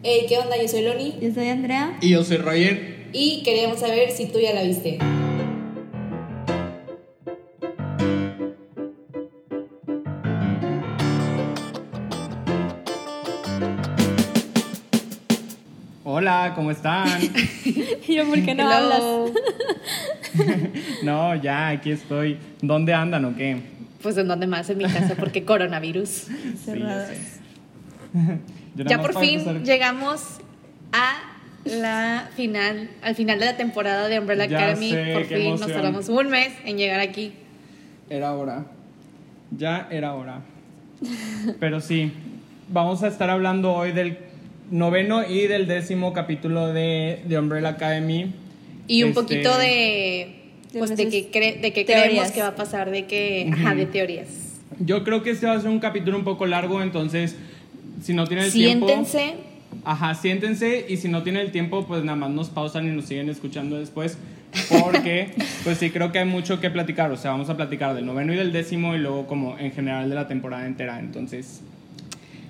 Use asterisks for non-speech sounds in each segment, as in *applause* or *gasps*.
Hey, ¿qué onda? Yo soy Loni Yo soy Andrea. Y yo soy Roger. y queríamos saber si tú ya la viste. Hola, ¿cómo están? *laughs* Yo, ¿por qué no Hello. hablas? *laughs* no, ya, aquí estoy. ¿Dónde andan o qué? Pues en dónde más, en mi casa, porque coronavirus. *laughs* Cerrados. Ya por fin empezar- llegamos a la final, al final de la temporada de Umbrella Ya Academy. sé, por qué fin nos emoción. tardamos un mes en llegar aquí. Era hora. Ya era hora. Pero sí, vamos a estar hablando hoy del noveno y del décimo capítulo de, de Umbrella Academy. Y un Este, poquito de, De pues, de que, cre- de que teorías. creemos que va a pasar, de que, ajá, de teorías. Yo creo que este va a ser un capítulo un poco largo, entonces, si no tienen el tiempo... Siéntense, Ajá, siéntense y si no tienen el tiempo, pues nada más nos pausan y nos siguen escuchando después. Porque, *laughs* pues sí, creo que hay mucho que platicar. O sea, vamos a platicar del noveno y del décimo y luego como en general de la temporada entera. Entonces...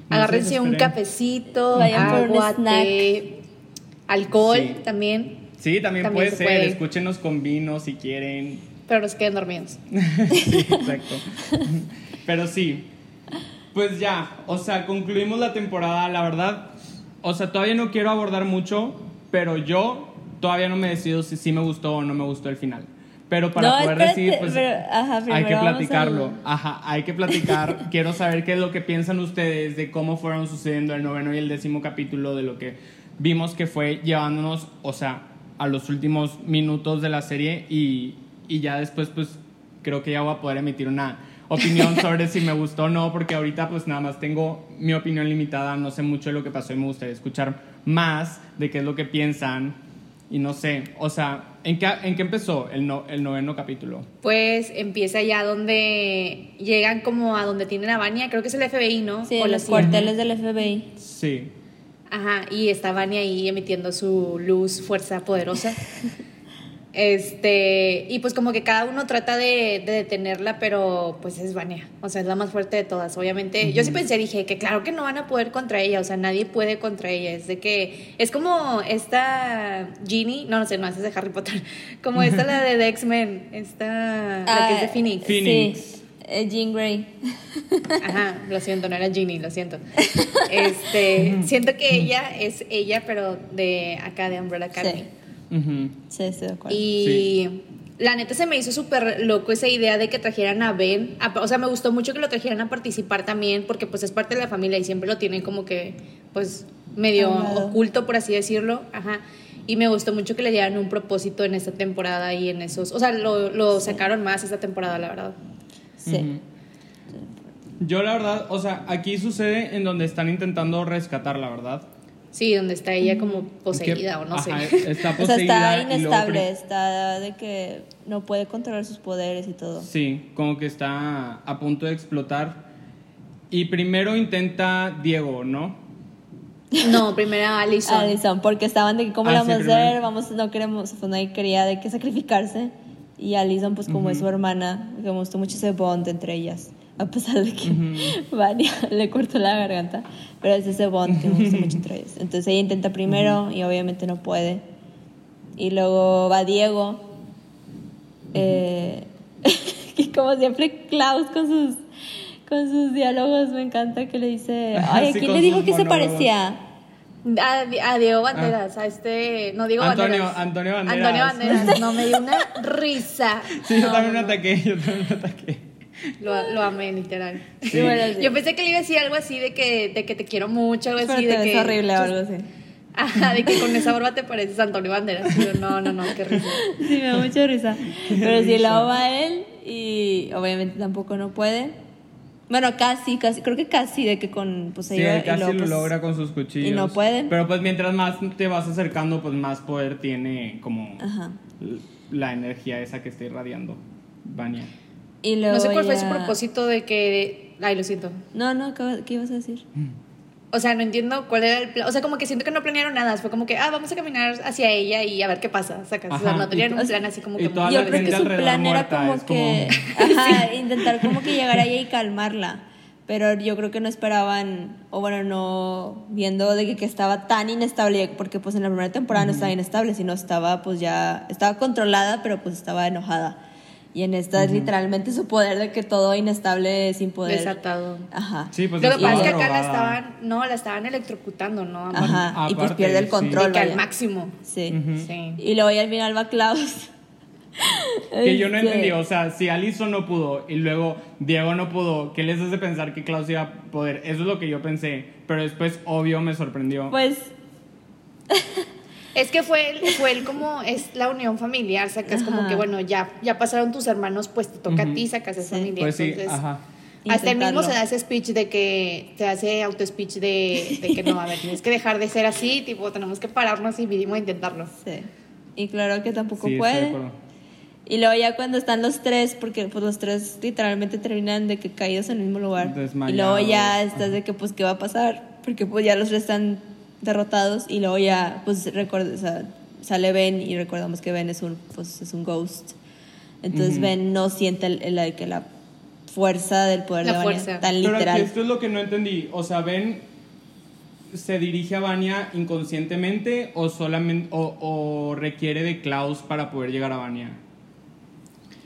no agárrense un cafecito, Vayan por un snack. alcohol Sí. también, Sí, también, También puede se ser. puede. Escúchenos con vino si quieren. pero no se queden dormidos. *laughs* Sí, exacto. *laughs* Pero sí, pues ya, o sea, concluimos la temporada, la verdad, o sea, todavía no quiero abordar mucho, pero yo todavía no me decido si sí me gustó o no me gustó el final. Pero para No, poder decir, pues pero, ajá, hay que platicarlo. Ajá, hay que platicar. *laughs* Quiero saber qué es lo que piensan ustedes de cómo fueron sucediendo el noveno y el décimo capítulo, de lo que vimos que fue llevándonos, o sea, a los últimos minutos de la serie y, y ya después, pues creo que ya voy a poder emitir una opinión sobre si me gustó o no, porque ahorita pues nada más tengo mi opinión limitada, no sé mucho de lo que pasó y me gustaría escuchar más de qué es lo que piensan y no sé, o sea, ¿en qué, en qué empezó el, no- el noveno capítulo? Pues empieza ya donde llegan como a donde tienen a Vania, creo que es el FBI, ¿no? Sí, O los CIA. cuarteles del FBI. Sí. Ajá, y está Vania ahí emitiendo su luz, fuerza poderosa. *laughs* Este, y pues como que cada uno trata de, de detenerla, pero pues es Vania, o sea, es la más fuerte de todas, obviamente. Yo sí pensé, dije que claro que no van a poder contra ella, o sea, nadie puede contra ella, es de que, es como esta Ginny, no, no sé, no, esa es de Harry Potter, *laughs* como esta la de The X-Men, esta, la que es de Ah, Phoenix. Phoenix. Sí, eh, Jean Grey. Ajá, lo siento, no era Ginny, lo siento. *laughs* Este, siento que ella es ella, pero de acá de Umbrella Academy. Ujú. Sí, estoy de acuerdo. Y la neta se me hizo súper loco esa idea de que trajeran a Ben. a- o sea, me gustó mucho que lo trajeran a participar también, porque pues es parte de la familia y siempre lo tienen como que, pues, medio oculto, por así decirlo. Ajá. Y me gustó mucho que le dieran un propósito en esta temporada y en esos. O sea, lo, lo sacaron más esta temporada, la verdad. Sí. Yo la verdad, o sea, aquí sucede en donde están intentando rescatar, la verdad. Sí, donde está ella como poseída Que- o no ajá, sé. Está *laughs* O sea, poseída. está inestable, está de que no puede controlar sus poderes y todo. Sí, como que está a punto de explotar. Y primero intenta Diego, ¿no? No, primero Alison. Alison, porque estaban de que cómo Ah, la sí, vamos a primero. hacer, vamos, no queremos, pues nadie quería de que sacrificarse. Y Alison, pues como es su hermana, que me gustó mucho ese bond entre ellas. A pesar de que *laughs* Vania le cortó la garganta. Pero es ese bond que me gusta mucho entre ellas. Entonces ella intenta primero y obviamente no puede. Y luego va Diego. Eh, *laughs* y como siempre, Klaus con sus, con sus diálogos, me encanta que le dice, ay, ¿a quién le dijo que se parecía? A, a Diego Banderas, a este. No, Diego Ah. Antonio- Banderas. Antonio Banderas. Antonio Banderas. No, me dio una *laughs* risa. Sí, yo No, también no, me ataqué, yo también me ataqué. *laughs* Lo, lo amé, literal. Y *laughs* bueno, sí. Yo pensé que le iba a decir algo así de que, de que te quiero mucho, algo Pero así. te de ves que, horrible o algo así. *laughs* Ajá, de que con esa barba te pareces a Antonio Banderas. Yo, no, no, no, qué risa. Sí, me da mucha risa. Pero sí, luego va él y obviamente tampoco no puede. Bueno, casi, casi, creo que casi de que con pues Sí, él casi lo pues, logra con sus cuchillos. y no puede. Pero pues mientras más te vas acercando, pues más poder tiene como Ajá. la energía esa que está irradiando Vania. Y luego No sé cuál fue su ya- propósito de que. Ay, lo siento. No, no, ¿qué, qué ibas a decir? O sea, no entiendo cuál era el plan. O sea, como que siento que no planearon nada. Fue como que, ah, vamos a caminar hacia ella y a ver qué pasa. Sacas. O sea, Ajá, no tenían un o sea, plan así como y que. toda Yo la creo que su plan era como que como- *laughs* ajá, intentar como que llegar a ella y calmarla. pero yo creo que no esperaban, o bueno, no viendo de que, que estaba tan inestable, porque pues en la primera temporada no estaba inestable, sino estaba pues ya, estaba controlada, pero pues estaba enojada. Y en esta es literalmente su poder de que todo inestable sin poder. Desatado. Ajá. Sí, pues Lo que pasa es que acá la estaban, no, la estaban electrocutando, ¿no? Ajá. y pues pierde el sí. control. Que al máximo. Sí. Ujú. Sí. Y luego ya al final va Klaus. *laughs* Que yo no Este, entendí, o sea, si Alison no pudo y luego Diego no pudo, ¿qué les hace pensar que Klaus iba a poder? Eso es lo que yo pensé, pero después, obvio, me sorprendió. Pues *laughs* Es que fue, el- fue el como, es la unión familiar, sacas como que, bueno, ya, ya pasaron tus hermanos, pues te toca Ujú. a ti, sacas esa Sí. familia. pues sí, entonces, ajá. Hasta el mismo se da ese speech de que, se hace auto-speech de, de que no, a ver, tienes que dejar de ser así, tipo, tenemos que pararnos y mínimo intentarlo. sí. Y claro que tampoco Sí, puede. Y luego ya cuando están los tres, porque pues los tres literalmente terminan de que caídos en el mismo lugar. Desmayados. Y luego ya estás de que pues qué va a pasar, porque pues ya los tres están derrotados y luego ya pues recuerda, o sea, sale Ben y recordamos que Ben es un pues es un ghost. Entonces Ujú. Ben no siente el, el- el- que la fuerza del poder La de Vanya fuerza. tan Pero aquí literal. esto es lo que no entendí. O sea, ¿ven se dirige a Vania inconscientemente o solamente o, o requiere de Klaus para poder llegar a Vania?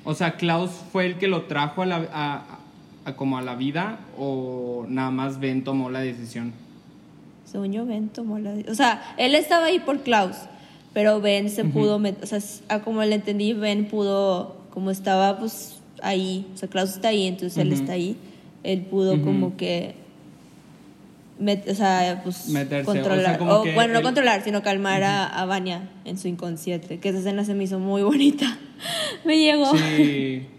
O sea, Klaus fue el que lo trajo a la a- a- como a la vida o nada más Ben tomó la decisión. Según yo, Ben tomó la... O sea, él estaba ahí por Klaus, pero Ben se pudo... met- O sea, s- a como le entendí, Ben pudo... Como estaba, pues, ahí. O sea, Klaus está ahí, entonces él Ujú. está ahí. Él pudo Ujú. como que... met- o sea, pues... Meterse, o sea, controlar. o, bueno, no él- controlar, sino calmar a, a Vanya en su inconsciente. Que esa escena se me hizo muy bonita. *laughs* me llegó. Sí. *laughs*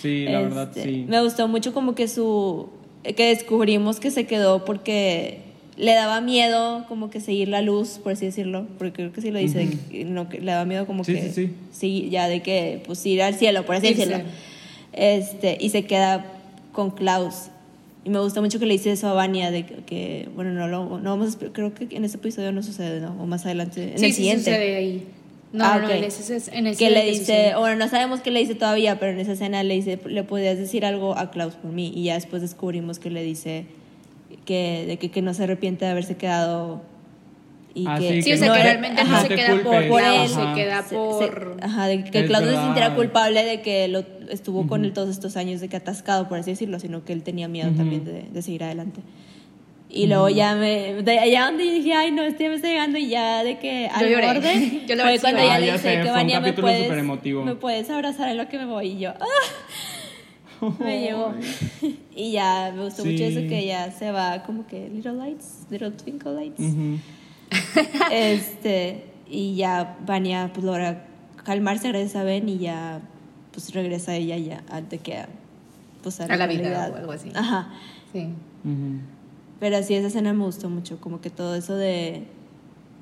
Sí, la verdad Este, sí. Me gustó mucho como que su que descubrimos que se quedó porque le daba miedo como que seguir la luz, por así decirlo, porque creo que sí lo dice, que no, que le daba miedo como Sí, que sí, sí. ya de que pues ir al cielo, por así decirlo. Este, y se queda con Klaus. Y me gusta mucho que le dice eso a Vania de que, que, bueno, no lo no vamos a creo que en este episodio no sucede, ¿no? O más adelante en sí, el sí siguiente. sucede ahí. No, Ah, no, ok. en ese, es- en ese que le dice, bueno, no sabemos qué le dice todavía, pero en esa escena le dice, le podías decir algo a Klaus por mí. Y ya después descubrimos que le dice que, de que, que no se arrepiente de haberse quedado. Y Ah, que, sí, Sí, o que sea, no que te- realmente no no se queda por, culpes. por él. se queda por... se- ajá, de que no se sintiera culpable de que lo, estuvo con él todos estos años de que atascado, por así decirlo, sino que él tenía miedo Ujú. también de, de seguir adelante. Y luego ya me, de allá donde dije, ay no, este ya me está llegando y ya de que al lloré. borde, *laughs* Yo la fue cuando lloré. ya Ah, le ya dije que Vania me puedes, me puedes abrazar en lo que me voy y yo, *laughs* ah, *laughs* me llegó. *laughs* y ya me gustó mucho eso que ya se va como que little lights, little twinkle lights. *laughs* Este, y ya Vania pues logra calmarse gracias a Ben y ya pues regresa ella ya antes que a, pues, A la vida realidad. o algo así. Ajá. Sí. Pero sí, esa escena me gustó mucho, como que todo eso de,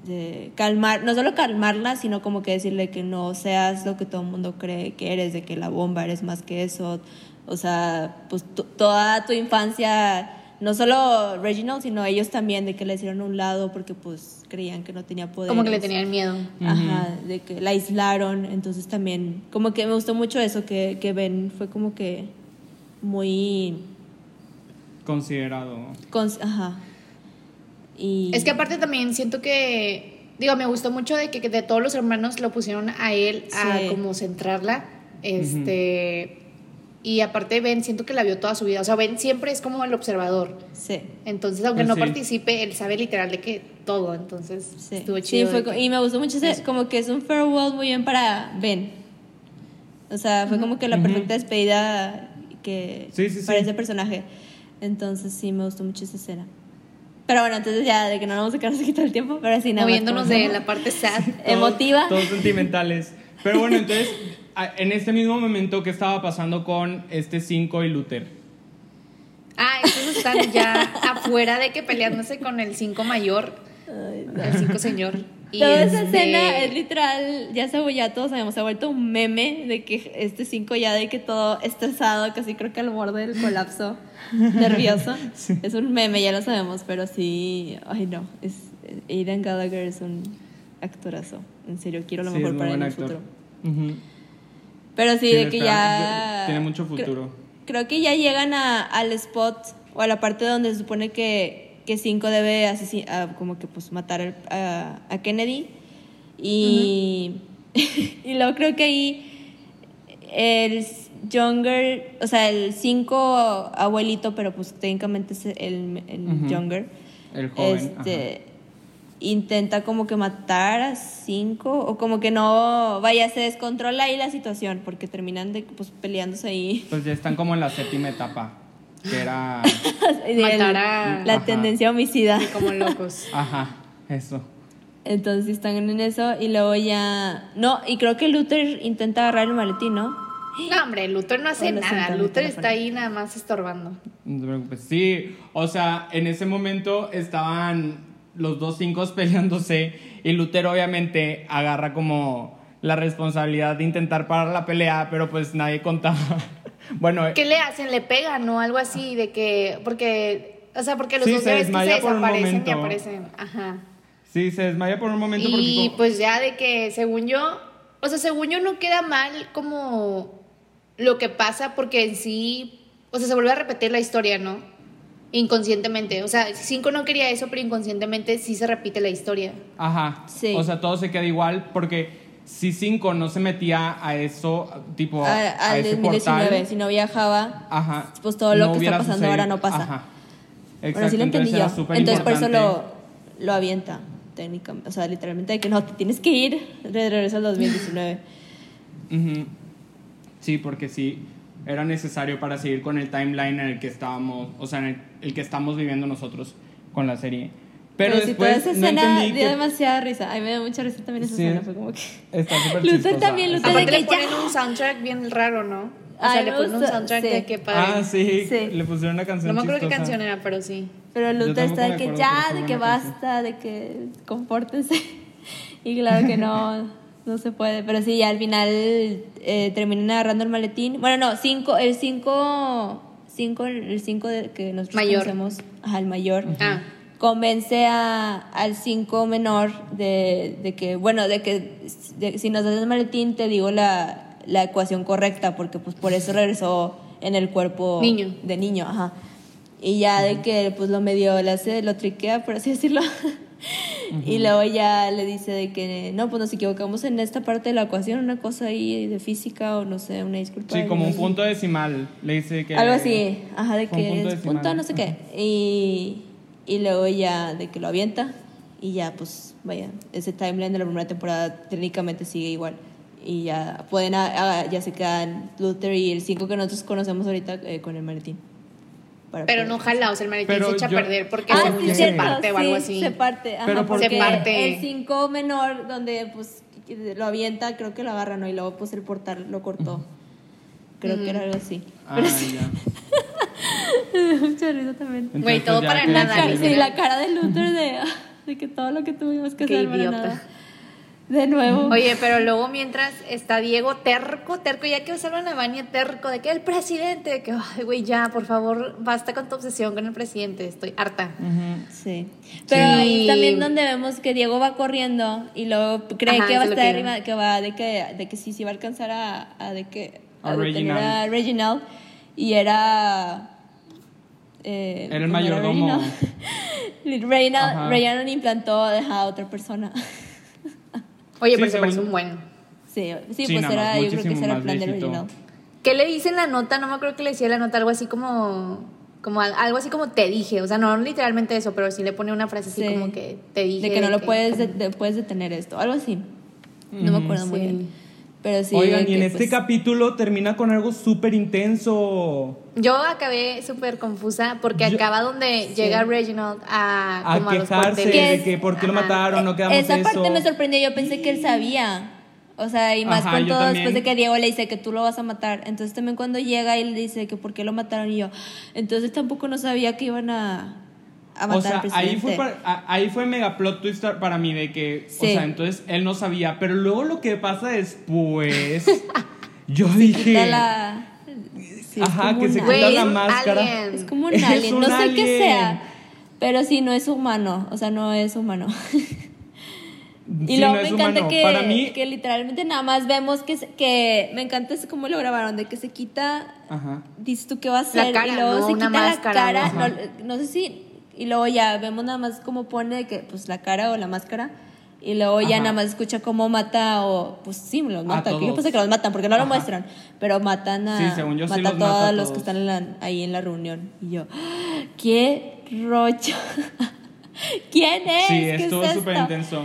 de calmar, no solo calmarla, sino como que decirle que no seas lo que todo el mundo cree que eres, de que la bomba eres más que eso. O sea, pues toda tu infancia, no solo Reginald, sino ellos también, de que la hicieron a un lado porque pues creían que no tenía poder. Como que le tenían miedo. Ajá, de que la aislaron, entonces también, como que me gustó mucho eso, que, que Ben fue como que muy... Considerado. cons- ajá. Y... Es que aparte también siento que, digo, me gustó mucho de que que de todos los hermanos lo pusieron a él a como centrarla. Este. Y aparte Ben, siento que la vio toda su vida. O sea, Ben siempre es como el observador. Sí. Entonces, aunque Pues no sí. participe, él sabe literal de que todo. Entonces, Sí, estuvo Sí, chido. fue co- que- y me gustó mucho ese, como que es un farewell muy bien para Ben. O sea, fue como que la perfecta despedida que Sí, sí, para sí. ese personaje. Entonces sí, me gustó mucho esa escena. Pero bueno, entonces ya de que no nos vamos a quedar *laughs* aquí todo el tiempo, pero sí nada moviéndonos de *laughs* la parte sad. *laughs* emotiva. Todos sentimentales. Pero bueno, entonces, en este mismo momento, ¿qué estaba pasando con este 5 y Luther? Ah, estos están ya afuera de que peleándose con el 5 mayor, Ay, no. el 5 señor. Y Toda esa este- escena es literal, ya se, ya todos sabemos, se ha vuelto un meme de que este 5 ya de que todo estresado, casi creo que al borde del colapso, nervioso. *laughs* Es un meme, ya lo sabemos, pero sí, ay no, es, Aidan Gallagher es un actorazo, en serio, quiero lo Sí, mejor para él en buen el actor. futuro. Ujú. Pero sí, Sí, de que ya... Tiene mucho futuro. Creo, que ya llegan a- al spot o a la parte donde se supone que, que Cinco debe asesi- a- como que pues matar a, a Kennedy. Y, *laughs* y luego creo que ahí el Younger, o sea, el Cinco abuelito, pero pues técnicamente es el, el. Younger. El joven. Este, intenta como que matar a cinco o como que no vaya se descontrola ahí la situación porque terminan de pues peleándose ahí. Pues ya están como en la séptima etapa. Que era. *laughs* Matar a- la Ajá. tendencia homicida como locos. *laughs* Ajá, eso. entonces están en eso y luego ya no y creo que Luther intenta agarrar el maletín no No, hombre, Luther no hace nada. Luther está ahí nada más estorbando. No te preocupes. Sí, o sea, en ese momento estaban los dos cinco *laughs* peleándose y Luther obviamente agarra como la responsabilidad de intentar parar la pelea, pero pues nadie contaba. *laughs* bueno, ¿Qué le hacen? ¿Le pegan o algo así? De que. Porque. O sea, porque los Sí, dos se ya ves que se desmaya desaparecen y aparecen. Ajá. sí, se desmaya por un momento Y porque... pues ya de que, según yo. O sea, según yo no queda mal como lo que pasa porque en sí. O sea, se vuelve a repetir la historia, ¿no? Inconscientemente. O sea, Cinco no quería eso, pero inconscientemente sí se repite la historia. Ajá. Sí. O sea, todo se queda igual porque si cinco no se metía a eso, tipo, a, A- al ese 2019 portal... si no viajaba Ajá. pues todo lo que está pasando sucedido. ahora no pasa. Ajá. bueno Exacto, sí lo entendí entonces yo era súper entonces por eso lo lo avienta técnicamente o sea literalmente de que no te tienes que ir de regreso al 2019 Ujú. Sí, porque sí, era necesario para seguir con el timeline en el que estábamos, o sea, en el, el que estamos viviendo nosotros con la serie. Pero, si toda después esa no escena dio que demasiada risa. A mí me dio mucha risa también esa Sí. escena. Fue como que. está súper Luther también, Luther Aparte de le que ya- ponen un soundtrack bien raro, ¿no? O sea, Ay, le ponen un soundtrack sí. de que padre. Ah, sí, Sí. le pusieron una no canción me acuerdo qué canción era, pero sí. Pero Luther está de que ya, pero de que buena canción. basta, de que compórtense. *laughs* y claro que no, *laughs* no se puede. Pero sí, ya al final eh, terminan agarrando el maletín. Bueno, no, cinco, el 5, cinco, el 5 que nosotros Mayor. conocemos, ajá, el mayor. Ah. convence a, al 5 menor de, de que, bueno, de que de- si nos das el maletín te digo la, la ecuación correcta, porque pues por eso regresó en el cuerpo Niño. de niño, ajá. Y ya de que pues lo medio le hace, lo triquea, por así decirlo. *laughs* Y luego ya le dice de que no, pues nos equivocamos en esta parte de la ecuación, una cosa ahí de física o no sé, una disculpa. Sí, como un punto decimal. Le dice que. Algo así, ajá, de que punto es punto no sé qué. Y, y luego ya de que lo avienta y ya pues vaya, ese timeline de la primera temporada técnicamente sigue igual. Y ya pueden, a- a- ya se quedan Luther y el 5 que nosotros conocemos ahorita eh, con el maletín. Para Pero poder- no jala, o sea, el maletín Pero se echa yo- a perder porque Ah, sí, se cierto, parte o algo así. Se parte, ajá, Pero. Se parte. el 5 menor donde pues lo avienta, creo que lo agarra, ¿no? Y luego pues el portal lo cortó. Creo que era algo así. Ah, Pero sí, *laughs* ya. mucha risa también. Güey, todo para nada, sí, la cara de Luther de, de que todo lo que tuvimos que Qué hacer para idiota. nada. De nuevo. Oye, pero luego mientras está Diego terco, terco, ya que salvan a Vania terco, de que el presidente, de que, ay, güey, ya, por favor, basta con tu obsesión con el presidente, estoy harta. Sí. Pero Sí. ahí también donde vemos que Diego va corriendo y luego cree Ajá, que va a estar arriba, que va de que, de que sí, sí va a alcanzar a, a de que A Reginald. a Reginald y era eh, Era el ¿cómo mayordomo. Reginald? *laughs* Reginald implantó a otra persona. *laughs* Oye, Sí, pero se parece un buen. Sí, sí, Sí, pues era, más, yo creo que ese era el plan de viejito. Reginald. ¿Qué le dice en la nota? No me acuerdo que le decía la nota, algo así como, como al- algo así como te dije, o sea, no literalmente eso, pero sí le pone una frase así Sí. como que te dije. De que no lo que- puedes, de- de- puedes detener esto, algo así. No me acuerdo muy bien. Pero sí. Oigan, y en este pues, capítulo termina con algo súper intenso. Yo acabé súper confusa porque Yo- acaba donde llega Reginald a, A como a los quejarse cuarteles. ¿Qué de que por qué lo mataron, no quedamos Esa eso. parte me sorprendió. Yo pensé que él sabía. O sea, y más Ajá, con todo también. después de que Diego le dice que tú lo vas a matar. Entonces también cuando llega y le dice que por qué lo mataron y yo. Entonces tampoco no sabía que iban a, a matar O sea, al presidente. ahí fue, para- a- ahí fue mega plot twist para mí de que, o sea, entonces él no sabía, pero luego lo que pasa después, *laughs* yo Quita dije, la... sí, es Ajá, como que se alien. Quita es la un máscara. alien. Es como un *laughs* Es alien. un no sé qué sea. Pero sí, no es humano. O sea, no es humano. *laughs* Y Sí, luego no me encanta que, Para mí- que literalmente nada más vemos que, que me encanta es cómo lo grabaron, de que se quita, Ajá. dices tú qué va a hacer, cara, y luego ¿no? se quita máscara, la cara, no sé si, y luego ya vemos nada más cómo pone que, pues la cara o la máscara, y luego ya Ajá. nada más escucha cómo mata o, pues sí, los mata, yo pensé que los matan, porque no lo muestran, pero matan a, Sí, según yo sí mata los a mata todos a los todos. que están en la- ahí en la reunión, y yo. *gasps* ¡qué rollo! *laughs* ¿Quién es? Sí, ¿Qué es estuvo esto? súper intenso.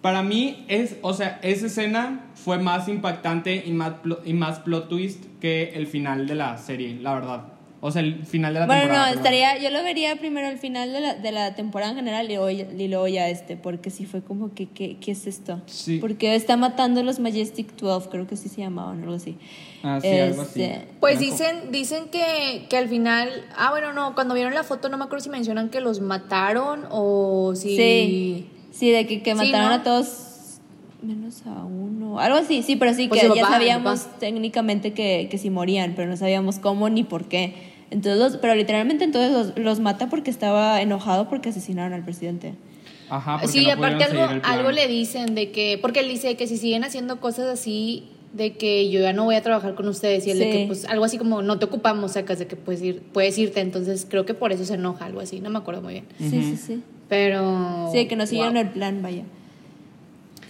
Para mí, es, o sea, esa escena fue más impactante y más, y más plot twist que el final de la serie, la verdad. O sea, el final de la Bueno, temporada. no, perdón. estaría, yo lo vería primero al final de la, de la temporada en general y luego, ya- y luego ya este, porque sí fue como que, ¿qué, qué es esto? Sí. Porque está matando los Majestic 12, creo que sí se llamaban, algo así. Ah, sí, algo así. Este, Pues dicen, dicen que, que al final, ah bueno no, cuando vieron la foto no me acuerdo si mencionan que los mataron o si Sí, sí, de que, que Sí, mataron ¿no? a todos menos a uno, algo así, sí, pero sí, Pues que ya papá, sabíamos técnicamente que, que sí morían, pero no sabíamos cómo ni por qué. Entonces, los- pero literalmente entonces los, los mata porque estaba enojado porque asesinaron al presidente. Ajá, porque Sí, no aparte algo, el algo le dicen de que, porque él dice que si siguen haciendo cosas así, de que yo ya no voy a trabajar con ustedes y él de Sí. que pues algo así como no te ocupamos, sacas de que puedes ir, puedes irte, entonces creo que por eso se enoja, algo así, no me acuerdo muy bien. Sí, sí, sí. Pero Sí, que no siguieron wow. el plan, vaya.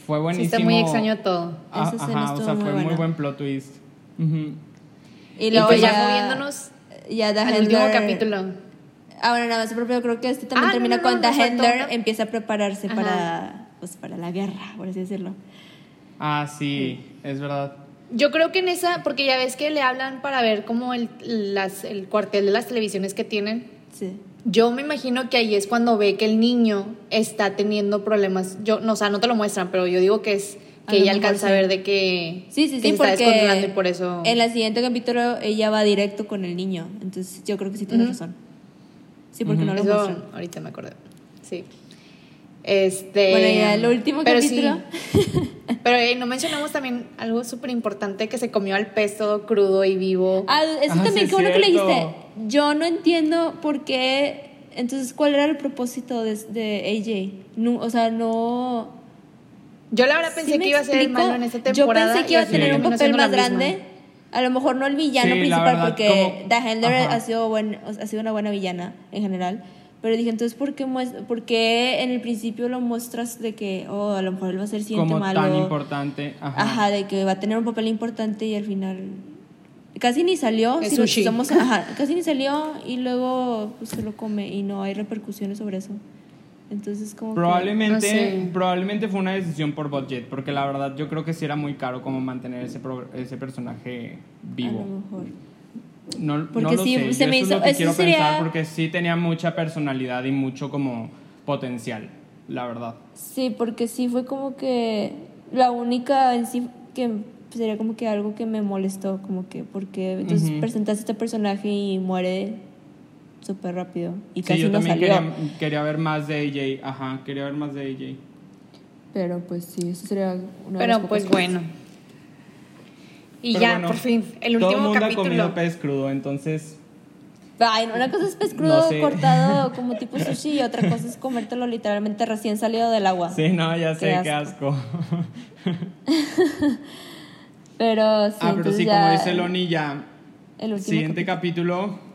Fue Sí, buenísimo. está muy extraño todo. Ah, Esa Ajá, o sea, muy fue muy buen plot twist. Ujú. Y Y luego pues ya ya, moviéndonos ya The al último Handler- capítulo. Ah, bueno, nada más, pero yo creo que este también Ah, no, termina no, con no, The faltó Handler, empieza a prepararse Ajá. para, pues, para la guerra, por así decirlo. Ah, sí, es verdad. Yo creo que en esa, porque ya ves que le hablan para ver como el, las, el cuartel de las televisiones que tienen. Sí. Yo me imagino que ahí es cuando ve que el niño está teniendo problemas. Yo, no, o sea, no te lo muestran, pero yo digo que es que ella alcanza sí. a ver de que, Sí, sí, que sí, se está descontrolando y porque por eso. en el siguiente capítulo ella va directo con el niño, entonces yo creo que sí tienes Ujú. razón. Sí, porque no lo Eso muestran. ahorita me acordé. Sí. Este. Bueno, ya el último pero capítulo. Sí. *laughs* Pero eh, no mencionamos también algo súper importante que se comió al pez todo crudo y vivo. Ah, eso Ah, también, sí, qué bueno que le dijiste. Yo no entiendo por qué. Entonces, ¿cuál era el propósito de, de AJ? No, o sea, no. Yo la verdad ¿Sí pensé que iba a ser el malo en esta temporada. Yo pensé que iba a tener un papel más grande. A lo mejor no el villano Sí, principal, verdad, porque como- The Handler ajá. ha sido, buen, ha sido una buena villana en general. Pero dije, entonces, ¿por qué, por qué en el principio lo muestras de que, oh, a lo mejor él va a ser siguiente Como malo? tan importante. Ajá. Ajá, de que va a tener un papel importante y al final casi ni salió. Es si sushi. somos- ajá, *laughs* casi ni salió y luego pues, se lo come y no hay repercusiones sobre eso. Entonces, como. que- Probablemente, No sé. probablemente fue una decisión por budget, porque la verdad yo creo que sí era muy caro como mantener ese, pro- ese personaje a vivo. lo mejor. No, Porque no lo sí, sé, se yo me eso hizo- es lo que eso quiero sería- pensar porque sí tenía mucha personalidad y mucho como potencial, la verdad. Sí, porque sí fue como que la única en sí que sería como que algo que me molestó, como que porque entonces Ujú. presentaste este personaje y muere súper rápido y Sí, casi yo no también salió. quería, quería ver más de AJ, ajá, quería ver más de AJ. Pero pues sí, eso sería una de Pero las pues cosas. bueno. Y Pero ya, bueno, por fin, el Todo el último mundo ha comido capítulo. pez crudo, entonces Ay, una cosa es pez crudo No sé. cortado *laughs* como tipo sushi y otra cosa es comértelo literalmente recién salido del agua. sí, no, ya sé, Qué qué asco. *laughs* Pero sí, ah, pero sí, ya como dice Loni, ya. el último Siguiente capítulo. capítulo.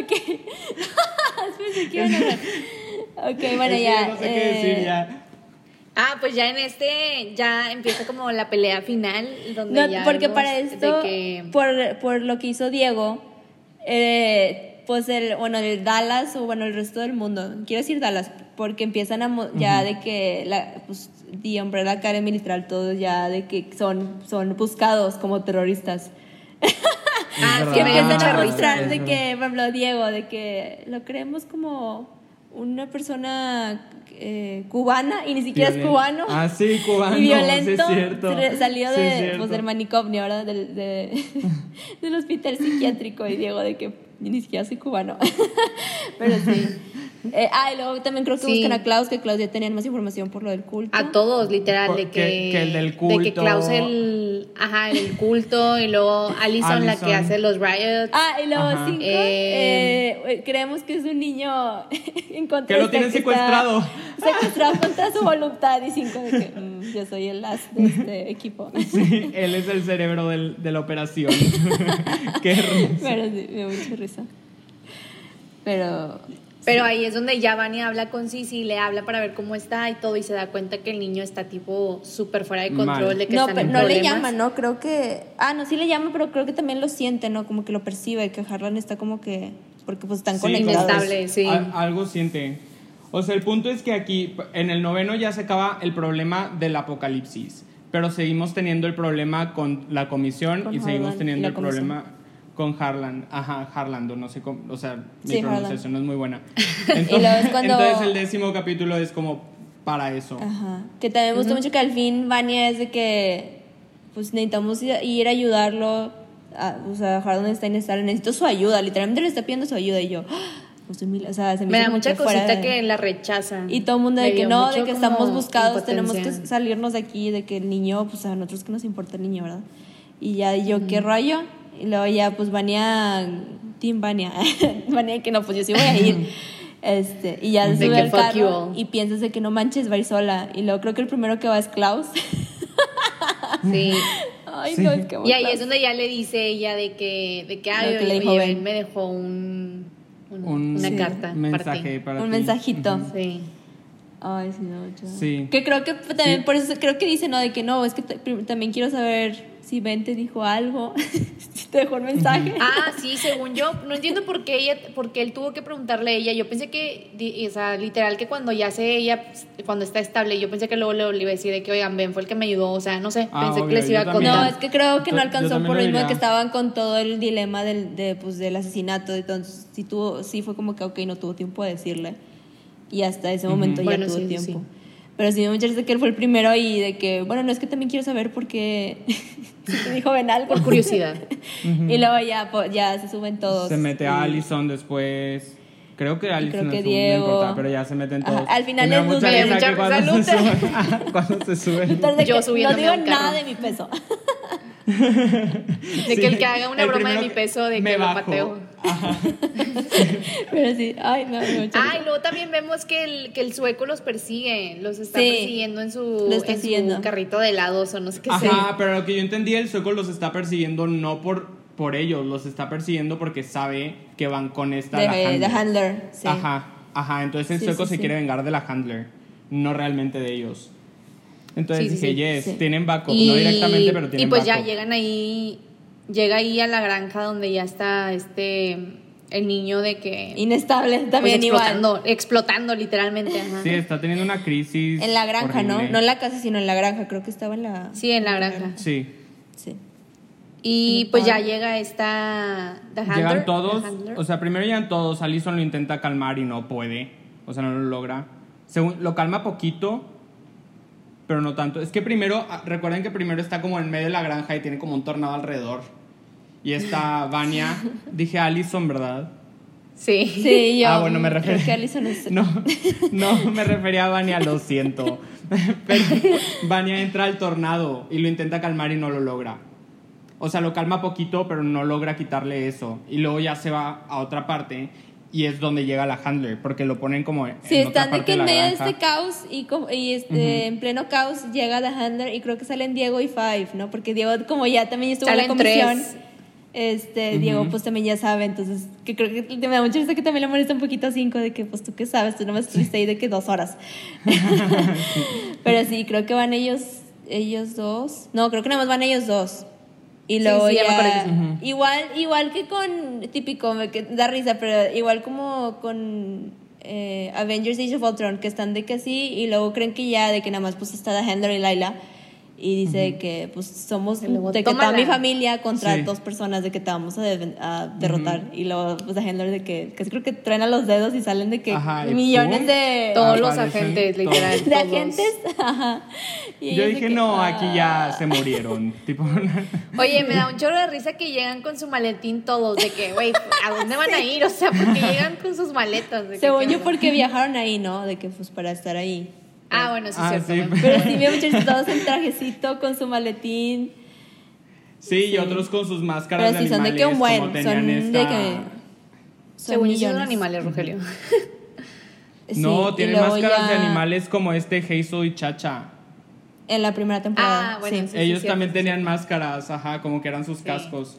Ok. Iban a hablar. Ok, bueno, Es ya. No sé qué eh, decir ya. Ah, pues ya en este ya empieza como la pelea final donde No, ya porque para esto, que- por, por lo que hizo Diego, eh, pues el, bueno, el Dallas o bueno, el resto del mundo, quiero decir Dallas, porque empiezan a, mo- ya de que, la, pues, The Umbrella Academy literal, todos ya de que son, son buscados como terroristas. *laughs* Ah, que empiezan a mostrar de que, por ejemplo, Diego, de que lo creemos como una persona eh, cubana y ni siquiera es cubano. Ah, sí, *laughs* cubano, Y violento. sí es cierto. Salió Sí es de, cierto. pues, del manicomio, ¿verdad? Del, de- *laughs* del hospital psiquiátrico y Diego de que ni siquiera soy cubano. *laughs* Pero sí. Eh, ah, y luego también creo que Sí. buscan a Klaus, que Klaus ya tenían más información por lo del culto. A todos, literal, Por- de que- que, que el del De culto. que Klaus el, ajá, el culto y luego Allison, la que Allison. hace los riots. Ah, y luego Ajá. cinco, Eh, eh, creemos que es un niño *laughs* en contra Que lo tienen está secuestrado. secuestrado *laughs* contra su voluntad y cinco de que mm, yo soy el as de este *laughs* equipo. Sí, él es el cerebro del- de la operación. Qué risa. Pero sí, me dio mucha risa. Pero Pero ahí es donde ya Vania habla con Sisi, le habla para ver cómo está y todo y se da cuenta que el niño está tipo súper fuera de control, Mal. de que no, están pero en no le llama, ¿no? Creo que. Ah, no, sí le llama, pero creo que también lo siente, ¿no? Como que lo percibe, que Harlan está como que. Porque pues están Sí, conectados. Inestable, sí. Al- algo siente. O sea, el punto es que aquí, en el noveno ya se acaba el problema del apocalipsis. Pero seguimos teniendo el problema con la comisión Con y seguimos Harlan y teniendo la el comisión. problema con Harlan. Ajá, Harlando, no sé cómo. O sea, mi Sí, pronunciación no es muy buena. *laughs* luego es cuando- entonces el décimo capítulo es como para eso. Ajá. Que también me gustó mucho que al fin Vania es de que. Pues necesitamos ir, a ayudarlo. A, o sea, Harlan está inestable, necesito su ayuda. Literalmente le está pidiendo su ayuda y yo. "Ah, pues, o sea, se me, Me da mucha cosita de- que la rechazan. Y todo el mundo Me de que no, de que estamos buscados, tenemos que salirnos de aquí, de que el niño, pues a nosotros que nos importa el niño, ¿verdad? Y ya y yo, ¿qué rollo? Y luego ya, pues Vania, Team Vania, *laughs* Vania que no, pues yo sí voy a ir. *laughs* Este, y ya De sube al carro y piensas de que no manches, va a ir sola. Y luego creo que el primero que va es Klaus. *laughs* Sí. Ay, Sí. no, es que Y ahí Klaus. es donde ya le dice ella de que, de que, ay, que le dijo oye, me dejó un, un- Un una Sí. carta. mensaje para Un ti. mensajito. Sí. Ay, sí, no. Sí. Que creo que también, Sí. por eso creo que dice, ¿no? De que no, es que también quiero saber si Ben te dijo algo, *laughs* si te dejó un mensaje. Ah, sí, según yo, no entiendo por qué ella, porque él tuvo que preguntarle a ella. Yo pensé que, o sea, literal que cuando ya sé ella, cuando está estable, yo pensé que luego le, iba a decir de que, oigan, Ben fue el que me ayudó, o sea, no sé, Ah, pensé obvio, que les iba a también. contar. No, es que creo que no alcanzó por lo mismo de que estaban con todo el dilema del, de, pues, del asesinato. Entonces, sí, tuvo, sí fue como que, ok, no tuvo tiempo de decirle. Y hasta ese momento ya Bueno, tuvo sí, sí, tiempo. sí. Pero sí me mucha risa que él fue el primero y de que, bueno, no es que también quiero saber por qué *laughs* si te dijo Ben algo. Por curiosidad. *laughs* y luego ya, po- ya se suben todos. Se mete a Y- Allison después. Creo que Allison creo que es un- Diego. no importa, pero ya se meten Ajá, todos. al final me da es mucha me risa da que mucha cuando se salud. suben. Ajá, cuando se suben. Entonces, Yo que no digo nada de mi peso. *laughs* De que el que haga una El broma de mi peso, de me que lo bajo. pateo. *laughs* Pero sí, ay, no, me da mucha Ah, risa. y luego también vemos que el, que el sueco los persigue, los está Sí, persiguiendo en su, está en su carrito de helados o no sé qué sea. Ajá, pero lo que yo entendí, el sueco los está persiguiendo no por, por ellos, los está persiguiendo porque sabe que van con esta de, la handler. handler. Sí. Ajá, ajá, entonces el Sí, sueco sí, se sí. quiere vengar de la handler, no realmente de ellos. Entonces Sí, dije, sí, yes, sí. tienen backup, Y, no directamente, pero tienen y pues ya llegan ahí, llega ahí a la granja donde ya está este el niño de que Inestable pues, también igual. explotando, explotando literalmente. Ajá. Sí, está teniendo una crisis. En la granja, ¿no? horrible. No en la casa, sino en la granja. Creo que estaba en la. Sí, en la granja. Sí. Sí. Y pues ya llega esta the handler, Llegan todos, o sea, primero llegan todos, Allison lo intenta calmar y no puede, o sea, no lo logra. Según, lo calma poquito, pero no tanto. Es que primero, ah, recuerden que primero está como en medio de la granja y tiene como un tornado alrededor. Y está *laughs* Vania, dije Allison, ¿verdad? sí. Sí, yo. Ah, bueno, me que es- *laughs* No, no me refería a Vania, lo siento. *laughs* Pero Vania entra al tornado y lo intenta calmar y no lo logra. O sea, lo calma poquito, pero no logra quitarle eso. Y luego ya se va a otra parte y es donde llega la handler, porque lo ponen como en Sí, otra están de que en la medio de este caos y, como- y este, en pleno caos llega The Handler y creo que salen Diego y Five, ¿no? Porque Diego, como ya también estuvo en la Salen comisión, tres. este, Diego pues también ya sabe, entonces que creo que me da mucha risa que también le molesta un poquito a Cinco de que pues tú qué sabes, tú nomás estuviste ahí de que dos horas. *laughs* *laughs* Pero sí, creo que van ellos, ellos dos, no, creo que nada más van ellos dos. Y luego sí, ya igual, igual que con, típico, me que da risa, pero igual como con eh, Avengers Age of Ultron, que están de que sí, y luego creen que ya, de que nada más pues está Handler y Laila, y dice que pues somos, luego, de que mi familia contra Sí. dos personas, de que te vamos a, de- a derrotar, y luego pues The Handler de que, que creo que truena los dedos y salen de que Ajá, millones de... Todos los agentes, literal. de agentes, *laughs* ajá. Y Yo dije, que, no, aquí ya ah. se murieron. *laughs* tipo, *laughs* Oye, me da un chorro de risa que llegan con su maletín todos, de que, güey, ¿a dónde van a ir? O sea, porque llegan con sus maletas. De Según ¿qué yo, porque viajaron ahí, ¿no? De que pues para estar ahí. Ah, bueno, sí, Ah, es cierto. sí. bueno. *laughs* Pero sí vi muchos todos en trajecito con su maletín. sí, y otros con sus máscaras Pero sí de son de que un animales, buen, como son tenían de esta- que. Son Según yo, sí son millones. animales, Rogelio. *laughs* Sí, No, luego máscaras de animales como este Hazel y Chacha. En la primera temporada. Ah, bueno, sí. sí. Ellos también sí, tenían máscaras, ajá, como que eran sus cascos.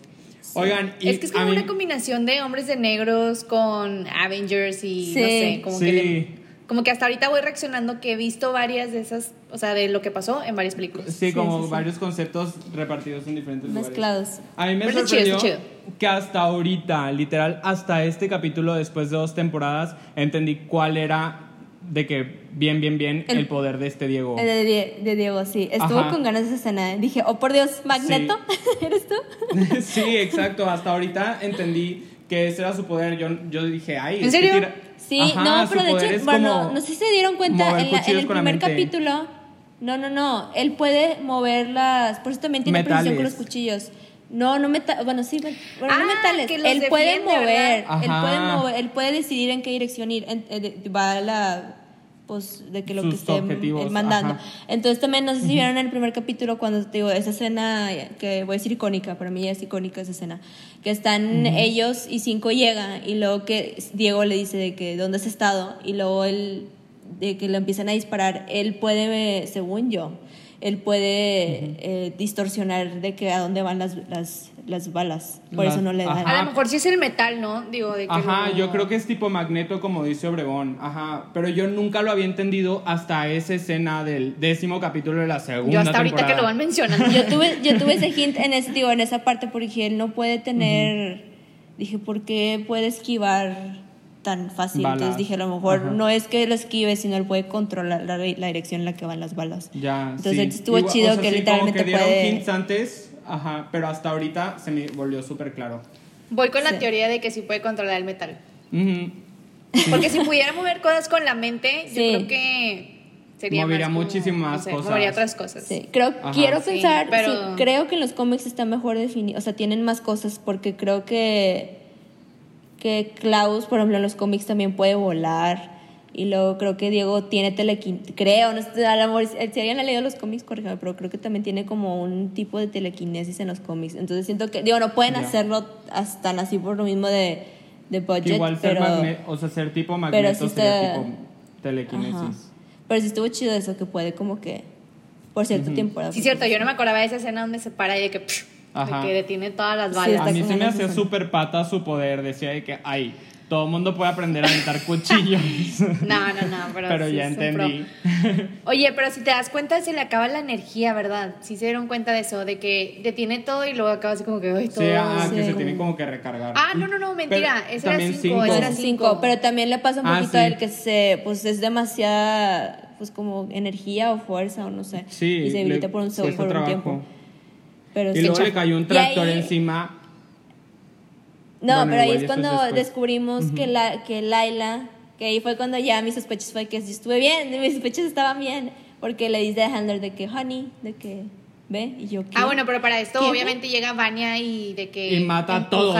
Oigan, y es que es a como mí- una combinación de hombres de negros con Avengers y no sé, como Sí. que le- como que hasta ahorita voy reaccionando que he visto varias de esas, o sea, de lo que pasó en varias películas. Sí, Sí, como sí, sí. varios conceptos repartidos en diferentes lugares. Mezclados. A mí me Pero está chido, sorprendió que hasta ahorita, literal, hasta este capítulo, después de dos temporadas, entendí cuál era de que bien, bien, bien el, El- poder de este Diego. El de, Die- de Diego, sí. Estuvo Ajá. con ganas de esa escena. Dije, oh por Dios, Magneto, *laughs* ¿eres tú? *laughs* sí, exacto. Hasta ahorita entendí que ese era su poder. Yo, yo dije, ay, ¿En es que serio? tira- Sí, Ajá, no, pero de hecho, bueno, no sé si se dieron cuenta mover en, la- en el primer capítulo. No, no, no. Él puede mover las. Por eso también tiene precisión con los Metales. cuchillos. No, no metales. Bueno, sí, bueno, no Ah, metales. que los Él puede defiende, mover. ¿verdad? Él puede mover. Él puede decidir en qué dirección ir. en- eh, de- va a la. Pues de que lo que esté mandando. ajá. Entonces también no sé si vieron en el primer capítulo cuando te digo esa escena que voy a decir icónica, para mí es icónica esa escena, que están ellos y cinco llega y luego que Diego le dice de que dónde has estado y luego él de que le empiezan a disparar, él puede, según yo, él puede eh, distorsionar de que a dónde van las, las, las balas, por Las- eso no le dan. A lo mejor sí es el metal, ¿no? Digo, de que Ajá, lo- yo creo que es tipo magneto, como dice Obregón. Ajá, pero yo nunca lo había entendido hasta esa escena del décimo capítulo de la segunda Yo hasta ahorita que lo van mencionando. Yo tuve, yo tuve ese hint en, ese, digo, en esa parte porque él no puede tener, dije, ¿por qué puede esquivar tan fácil? Balas. Entonces dije, a lo mejor Ajá. no es que lo esquive, sino él puede controlar la, la dirección en la que van las balas. Ya, Entonces sí. estuvo Igual- chido o sea, que sí, literalmente como que dieron puede... hints antes, ajá, pero hasta ahorita se me volvió súper claro. Voy con la teoría de que sí puede controlar el metal. Porque si pudiera mover cosas con la mente, yo creo que sería Movería más como, no sé, cosas. Movería otras cosas. Sí, creo, Ajá. quiero Sí, pensar, pero- sí, creo que en los cómics está mejor definido, o sea, tienen más cosas porque creo que que Klaus, por ejemplo, en los cómics también puede volar y luego creo que Diego tiene telequinesis, creo, no sé, a lo mejor si alguien ha leído los cómics, corríjame, pero creo que también tiene como un tipo de telequinesis en los cómics, entonces siento que, digo, no pueden hacerlo hasta así por lo mismo de, de Que budget, igual ser pero, magne- o sea, ser tipo pero magneto sería está- tipo telequinesis. Ajá. pero sí estuvo chido eso, que puede como que por cierto tiempo. Sí, cierto, yo no me acordaba de esa escena donde se para y de que, Ajá. de que detiene todas las balas. A mí se me hacía súper pata su poder. Decía de que, ay, todo el mundo puede aprender a aventar *laughs* cuchillos. No, no, no, pero, Pero sí ya entendí. Oye, pero si te das cuenta, se le acaba la energía, ¿verdad? Sí se dieron cuenta de eso, de que detiene todo y luego acaba así como que, ay, todo. Sí, ah, que Sí. se tiene como que recargar. Ah, no, no, no, mentira. Pero ese era también cinco, ese era cinco. cinco, pero también le pasa un Ah, poquito sí. a él que se, pues es demasiada, pues como energía o fuerza o no sé. Sí, y se debilita le por un, por un tiempo. Pero Y sí. luego le cayó un tractor ahí- encima. No, Bueno, pero ahí es cuando después. descubrimos que, la, que Laila, que ahí fue cuando ya mis sospechas fue que sí estuve bien, *laughs* mis sospechas estaban bien, porque le dice a Handler de que, honey, de que, ve, y yo, ¿qué? Ah, bueno, pero para esto ¿Qué? obviamente llega Vania y de que... Y mata a todos.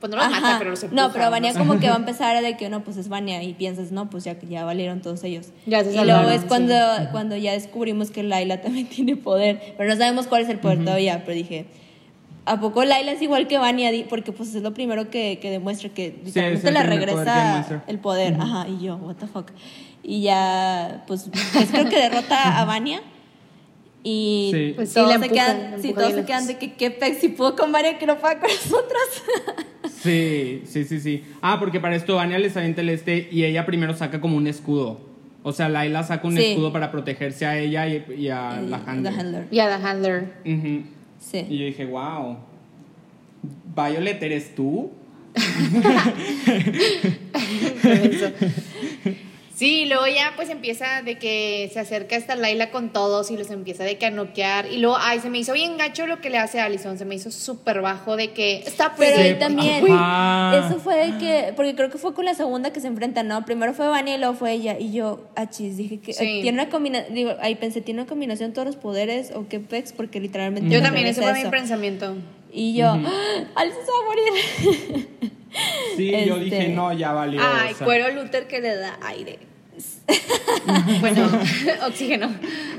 Pues no los Ajá. mata, pero los empuja. No, pero Vania como que *laughs* va a empezar de que, no, pues es Vania, y piensas, no, pues ya, ya valieron todos ellos. Ya se y salvaron, luego es sí. cuando, cuando ya descubrimos que Laila *laughs* también tiene poder, pero no sabemos cuál es el poder todavía, pero dije... ¿A poco Laila es igual que Vania? Porque pues es lo primero que, que demuestra que literalmente le poder regresa demuestra. el poder. Ajá, y yo, what the fuck. Y ya, pues, pues creo que derrota a Vania. Y Sí. Pues sí, todos, la se quedan, la sí, todos se quedan de que qué pex, si pudo con Vania que no pueda con nosotros. *laughs* Sí, sí, sí, sí. Ah, porque para esto Vania les avienta el este y ella primero saca como un escudo. O sea, Laila saca un Sí. escudo para protegerse a ella y, y a la The Handler. Y a The Handler. Ujú. Y Sí. yo dije, wow. Violet, ¿eres tú? *laughs* *laughs* Sí, luego ya pues empieza de que se acerca hasta Laila con todos y los empieza de que a noquear. Y luego, ay, se me hizo bien gacho lo que le hace a Allison. Se me hizo súper bajo de que está Pero pues ahí también, Ajá. eso fue de que, porque creo que fue con la segunda que se enfrentan, ¿no? Primero fue Vania y luego fue ella. Y yo, achis, dije que Sí. tiene una combinación, digo, ahí pensé, ¿tiene una combinación de todos los poderes o qué pex? Porque literalmente. Yo también, ese fue mi pensamiento. Y yo, ¡Ah! Allison se va a morir. Sí, yo Este- dije, no, ya valió. Ay, o sea, cuero Luther que le da aire. Bueno, *laughs* oxígeno.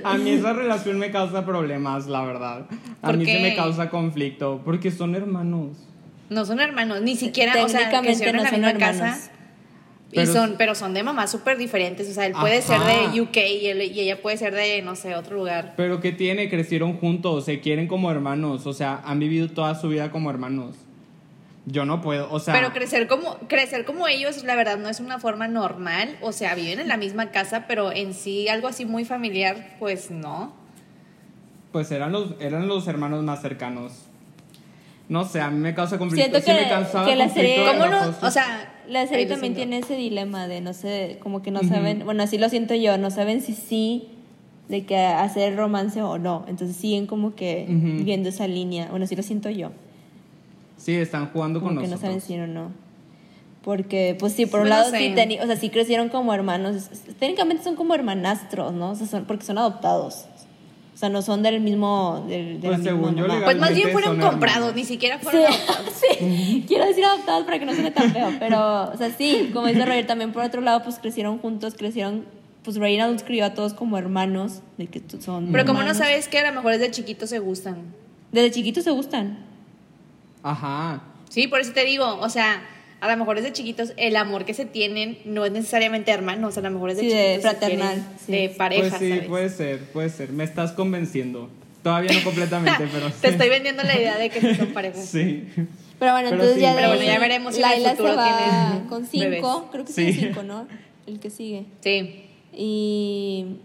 A mí esa relación me causa problemas, la verdad. A ¿Por mí qué? me causa conflicto, porque son hermanos. No son hermanos, ni siquiera, o sea, Técnicamente crecieron en no la son misma hermanos. casa. Pero- y son, pero son de mamás súper diferentes. O sea, él puede ser de UK y, él- y ella puede ser de, no sé, otro lugar. Pero ¿qué tiene? Crecieron juntos, se quieren como hermanos, o sea, han vivido toda su vida como hermanos. Yo no puedo, o sea... Pero crecer como, crecer como ellos, la verdad, no es una forma normal. O sea, viven en la misma casa, pero en sí algo así muy familiar, pues no. Pues eran los, eran los hermanos más cercanos. No sé, a mí me causa conflicto. Siento Sí me que la serie- ¿Cómo la no? O sea, La serie también tiene ese dilema de no sé, como que no saben, bueno, así lo siento yo, no saben si sí de que hacer romance o no. Entonces siguen como que viendo esa línea. Bueno, así lo siento yo. Sí, están jugando Como con que no nosotros. saben si o no. Porque, pues sí, por un lado sí. sí, teni- o sea, sí crecieron como hermanos. Técnicamente son como hermanastros, ¿no? O sea, son, porque son adoptados. O sea, no son del mismo. Del, de la Pues según yo, Pues más bien fueron comprados, hermanos. ni siquiera Sí, fueron adoptados. *laughs* sí. Quiero decir adoptados para que no suene tan feo, pero, o sea, sí, como dice Roger, también por otro lado, pues crecieron juntos, crecieron, pues Reynolds crió a todos como hermanos, de que son Pero como no sabes que a lo mejor desde chiquitos se gustan. Desde chiquitos se gustan. Ajá. Sí, por eso te digo, o sea, a lo mejor desde chiquitos el amor que se tienen no es necesariamente hermanos, a lo mejor es de Sí, de chiquitos se fraternal, sí. de pareja, pues sí, ¿sabes? puede ser, puede ser. Me estás convenciendo. Todavía no completamente, *laughs* pero sí. Te estoy vendiendo la idea de que sí son *laughs* parejas. Sí. Pero bueno, Pero entonces sí, ya de pero bueno, ya veremos si el Laila se futuro va con bebés. cinco, creo que Sí. sí. cinco, ¿no? El que sigue. Sí. Y,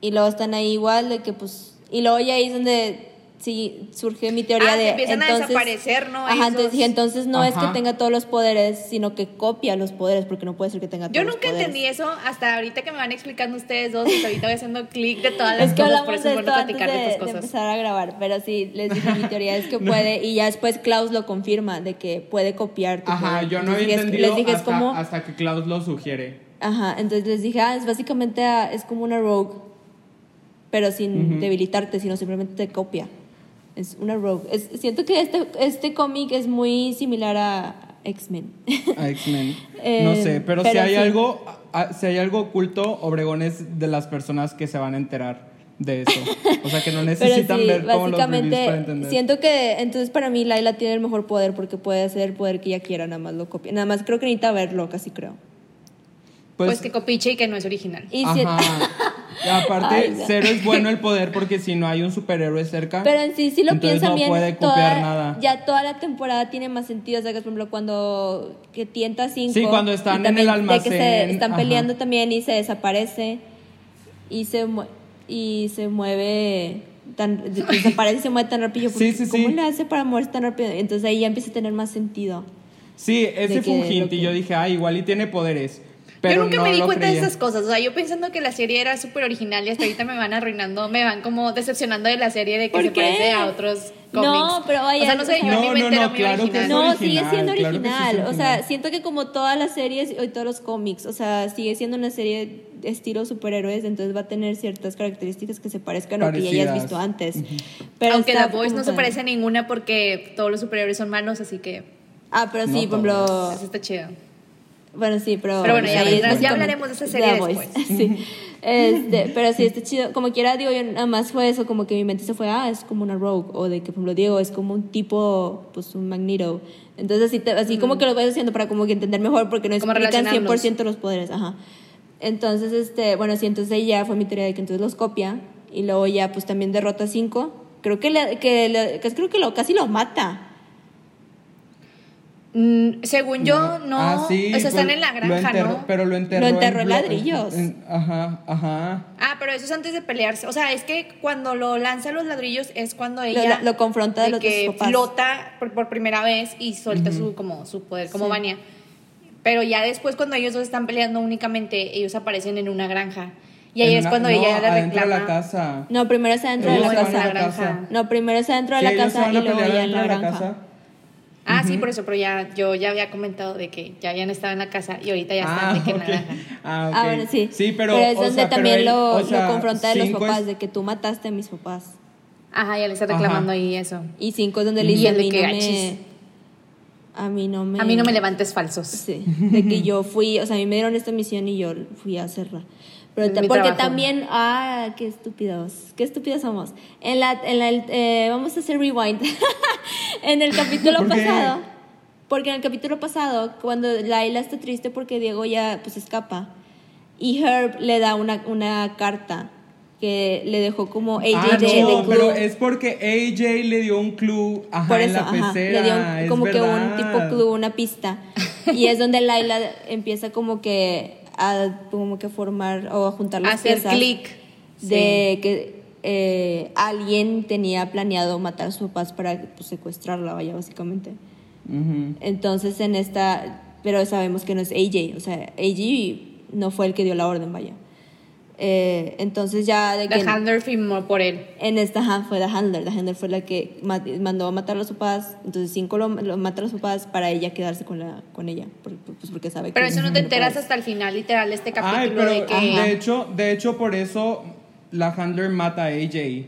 y luego están ahí igual de que pues... Y luego ya ahí es donde sí surge mi teoría Ah, de... que empiezan a entonces- desaparecer, ¿no? Ajá, entonces dije, entonces no es que Ajá. tenga todos los poderes, sino que copia los poderes, porque no puede ser que tenga todos Yo los nunca poderes. entendí eso hasta ahorita que me van explicando ustedes dos, hasta ahorita voy haciendo clic de todas *laughs* las Es que cosas, por hablamos eso de es bueno platicar de, de, estas de cosas. empezar a grabar, pero sí, les dije mi teoría es que *laughs* puede, y ya después Klaus lo confirma, de que puede copiar tu Ajá, poder. yo no Entonces, había entendido Les dije, hasta, es como... hasta que Klaus lo sugiere. Ajá, entonces les dije, ah, es básicamente ah, es como una rogue, pero sin Ujú. debilitarte, sino simplemente te copia. Es una rogue. Es- siento que este, este cómic es muy similar a X-Men. A X-Men. *laughs* Eh, no sé, pero, si hay sí. algo, si hay algo oculto, Obregón es de las personas que se van a enterar de eso. O sea que no *laughs* necesitan sí, ver como los reviews para básicamente, entender. siento que entonces para mí Laila tiene el mejor poder porque puede hacer el poder que ella quiera, nada más lo copia. Nada más creo que necesita verlo, casi creo. Pues, que copiche y que no es original. Y si- Ajá. *laughs* Y aparte, Ay, no. cero es bueno el poder porque si no hay un superhéroe cerca. Pero en sí, si lo entonces piensan no bien, puede toda- nada. ya toda la temporada tiene más sentido. O sea, que, por ejemplo, cuando que tienta cinco. Sí, cuando están en el De que se almacén, están ajá. peleando también y se desaparece. Y se, y se mueve. Tan, desaparece y se mueve tan rápido. Sí, sí, ¿Cómo sí. le hace para moverse tan rápido? Entonces ahí ya empieza a tener más sentido. Sí, ese de fue un hint y yo dije, ah, igual y tiene poderes. Pero yo nunca no me di cuenta de esas cosas. O sea, yo pensando que la serie era súper original y hasta ahorita me van arruinando, me van como decepcionando de la serie de que ¿Por se qué? parece a otros cómics. No, pero vaya, O sea, no sé, yo No, ni me no, entero no, claro original. es No, original, sigue siendo claro sí original. o sea, siento que como todas las series y todos los cómics, o sea, sigue siendo una serie de estilo superhéroes, entonces va a tener ciertas características que se parezcan a lo que ya hayas visto antes. Pero Aunque la Voice no se parece a ninguna porque todos los superhéroes son malos, así que Ah, pero sí, No por ejemplo. eso está chido. Bueno, sí, pero. Pero bueno, ya ya como- hablaremos de esa serie The Voice. después. *laughs* Sí. Este, pero sí, está chido. Como quiera, digo, yo nada más fue eso, como que mi mente se fue, ah, es como una rogue. O de que, por ejemplo, Diego es como un tipo, pues un magneto. Entonces, así, te- así como que lo voy haciendo para como que entender mejor, porque no explican relacionarlos. 100% los poderes. Ajá. Entonces, este, bueno, sí, entonces ahí ya fue mi teoría de que entonces los copia. Y luego ya, pues también derrota a cinco. Creo que, le, que, le- que creo que lo, casi lo mata. Mm, según yo, no. Ah, sí, o sea, están pues, en la granja, enterró- ¿no? Pero lo enterró, Lo enterró en ladrillos. en- ajá, ajá. Ah, pero eso es antes de pelearse. O sea, es que cuando lo lanza a los ladrillos es cuando ella lo confronta de los que papás. flota por, por primera vez y suelta su como su poder como Sí. Vania. Pero ya después, cuando ellos dos están peleando únicamente, ellos aparecen en una granja. Y ahí En es una- cuando no, ella le adentro reclama. de la casa. No, primero está dentro de la casa. a la casa. No, primero está dentro de Sí, la casa y luego ya en la de Ah, sí, por eso, pero ya yo ya había comentado de que ya habían estado en la casa y ahorita ya están de que en ok. la granja. Ah. Ah, bueno, sí. Sí, pero. es o donde sea, pero también lo, o sea, lo confronta de los papás, es- de que tú mataste a mis papás. Ajá, ya le está Ajá. reclamando ahí eso. Y cinco es donde le dice a mí que no achis. me... A mí no me... A mí no me levantes falsos. Sí, de que *laughs* yo fui, o sea, a mí me dieron esta misión y yo fui a hacerla. Pero porque trabajo. también, ah, qué estúpidos, qué estúpidos somos. En la, en la, eh, vamos a hacer rewind. *laughs* en el capítulo *laughs* ¿Por qué? pasado, porque en el capítulo pasado, cuando Laila está triste porque Diego ya pues escapa, y Herb le da una, una carta que le dejó como AJ Ah, de, de no, clue. pero es porque AJ le dio un clue ajá, Por en eso, la ajá, pecera. le dio un- como que un verdad. tipo clue, una pista. Y es donde *laughs* Laila empieza como que a como que formar o a juntar las Hacer piezas clic. de que eh, alguien tenía planeado matar a sus papás para pues, secuestrarla, vaya, básicamente. Entonces en esta, pero sabemos que no es AJ, o sea, AJ no fue el que dio la orden, vaya. Eh, entonces ya de que The Handler firmó por él. en esta fue The Handler. The Handler fue la que ma- mandó a matar a los papás. Entonces, cinco lo, lo mata a los papás para ella quedarse con, la, con ella. por- por- pues porque sabe Pero que. eso no te enteras hasta el final, literal, de este capítulo Ay, pero de que. de hecho, de hecho por eso la handler mata a AJ.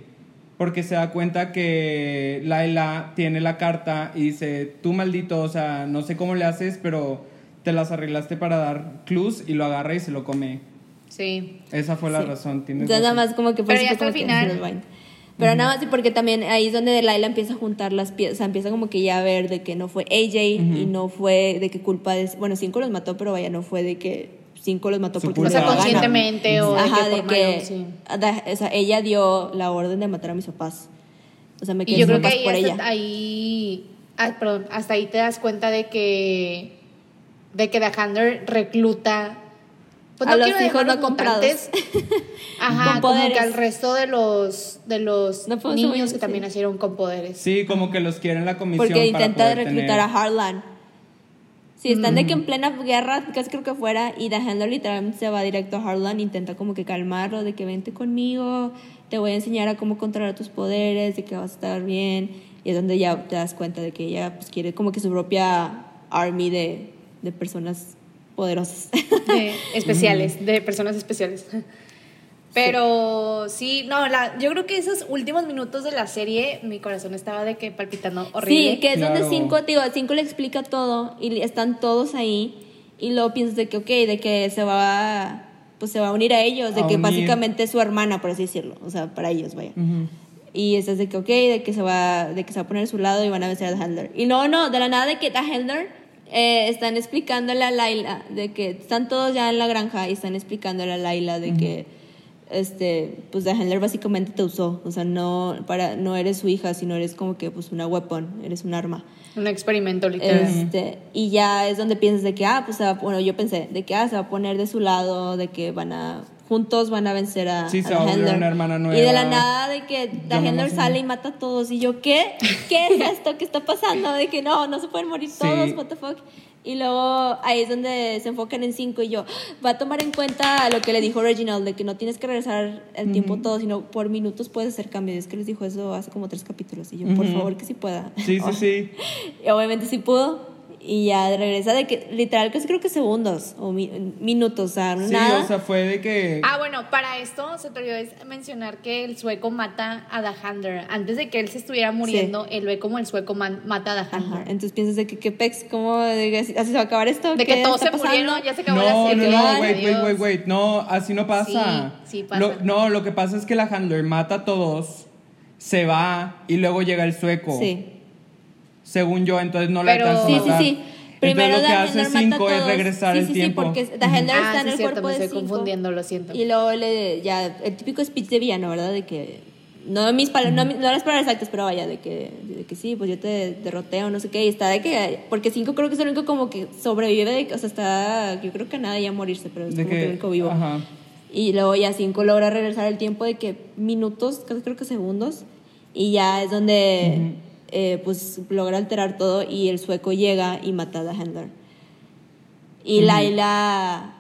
Porque se da cuenta que Laila tiene la carta y dice, tú maldito, o sea, no sé cómo le haces, pero te las arreglaste para dar clues y lo agarra y se lo come. Sí. Esa fue la Sí. razón. Tienes Entonces, nada más como que por Pero ya fue hasta el final. Pero nada más, porque también ahí es donde Laila empieza a juntar las piezas, o sea, empieza como que ya a ver de que no fue AJ y no fue de que culpa de, bueno, cinco los mató, pero vaya, no fue de que cinco los mató Su porque. O sea, gana. conscientemente o de Ajá, que de que, malo, sí. da- o sea, ella dio la orden de matar a mis papás. O sea, me Y quedé yo sin creo que ahí, por hasta, ella. ahí ah, perdón, hasta ahí te das cuenta de que de que The Handler recluta pues A no los hijos no comprados. *laughs* Ajá, Con como poderes. que al resto de los de los No niños que también nacieron con poderes. Sí, como que los quieren la comisión Porque para intenta poder reclutar tener- a Harlan. Sí, están de que Mm. en plena guerra, casi creo que fuera, y Handler literalmente se va directo a Harlan, intenta como que calmarlo, de que vente conmigo, te voy a enseñar a cómo controlar tus poderes, de que vas a estar bien. Y es donde ya te das cuenta de que ella pues, quiere como que su propia army de, de personas poderosas. de especiales, de personas especiales. Pero sí, no, la, yo creo que esos últimos minutos de la serie, mi corazón estaba de que palpitando horrible. Sí, que es donde Claro. cinco, digo, cinco le explica todo y están todos ahí y luego piensas de que, ok, de que se va, pues se va a unir a ellos, de A que unir. básicamente es su hermana, por así decirlo, o sea, para ellos, vaya. Ujú. Y estás de que, ok, de que se va, de que se va a poner a su lado y van a vencer a The Handler. Y no, no, de la nada de que The Handler eh, están explicándole a Laila, de que están todos ya en la granja y están explicándole a Laila de que, este, pues The Handler básicamente te usó, o sea, no, para, no eres su hija, sino eres como que, pues, una weapon, eres un arma. Un experimento literal. Este, y ya es donde piensas de que, ah, pues, se va- bueno, yo pensé, de que, ah, se va a poner de su lado, de que van a, juntos van a vencer a, Sí, a Handler. una hermana Y de la nueva. nada de que Handler emocioné. sale y mata a todos. Y yo, ¿qué? ¿Qué es *laughs* esto? ¿Qué está pasando? De que no, no se pueden morir Sí. todos, what the fuck. Y luego ahí es donde se enfocan en cinco y yo, va a tomar en cuenta lo que le dijo Reginald, de que no tienes que regresar el tiempo todo, sino por minutos puedes hacer cambios. Es que les dijo eso hace como tres capítulos y yo, por Ujú. favor, que sí pueda. Sí, sí, *laughs* sí. Y obviamente sí pudo. Y ya regresa de que, literal, casi creo que segundos o mi- minutos, o sea, Sí, nada. o sea, fue de que... Ah, bueno, para esto se te olvidó mencionar que el sueco mata a The Handler. Antes de que él se estuviera muriendo, él ve como el sueco man- mata a Handler. Entonces piensas de que, ¿qué pex? ¿Cómo? De que así, se va a acabar esto? De ¿Qué que todos se pasando? murieron, ya se acabó la No, no, serie. no, Ay, wait, wait, wait, wait. No, así no pasa. Sí, sí pasa. Lo- no, lo que pasa es que la handler mata a todos, se va y luego llega el sueco. Sí. Según yo, entonces no la Pero- alcanza a Sí, sí, matar. sí. Primero entonces lo que The hace Handler mata a cinco es todos. regresar sí, el sí, tiempo. Sí, porque The Handler Ah, está en sí, el cierto, cuerpo me de estoy cinco. confundiendo, lo siento. Y luego le, ya, el típico speech de villano, ¿verdad? De que, no mis pal- no, mi- no las palabras exactas, pero vaya, de que, de que sí, pues yo te derroté o no sé qué, y está de que, porque cinco creo que es el único como que sobrevive, de, o sea, está, yo creo que nada ya morirse, pero es De como que, el único vivo. ajá. Y luego ya cinco logra regresar el tiempo de que minutos, casi creo que segundos, y ya es donde, eh, pues, logra alterar todo y el sueco llega y mata a The Handler. y Laila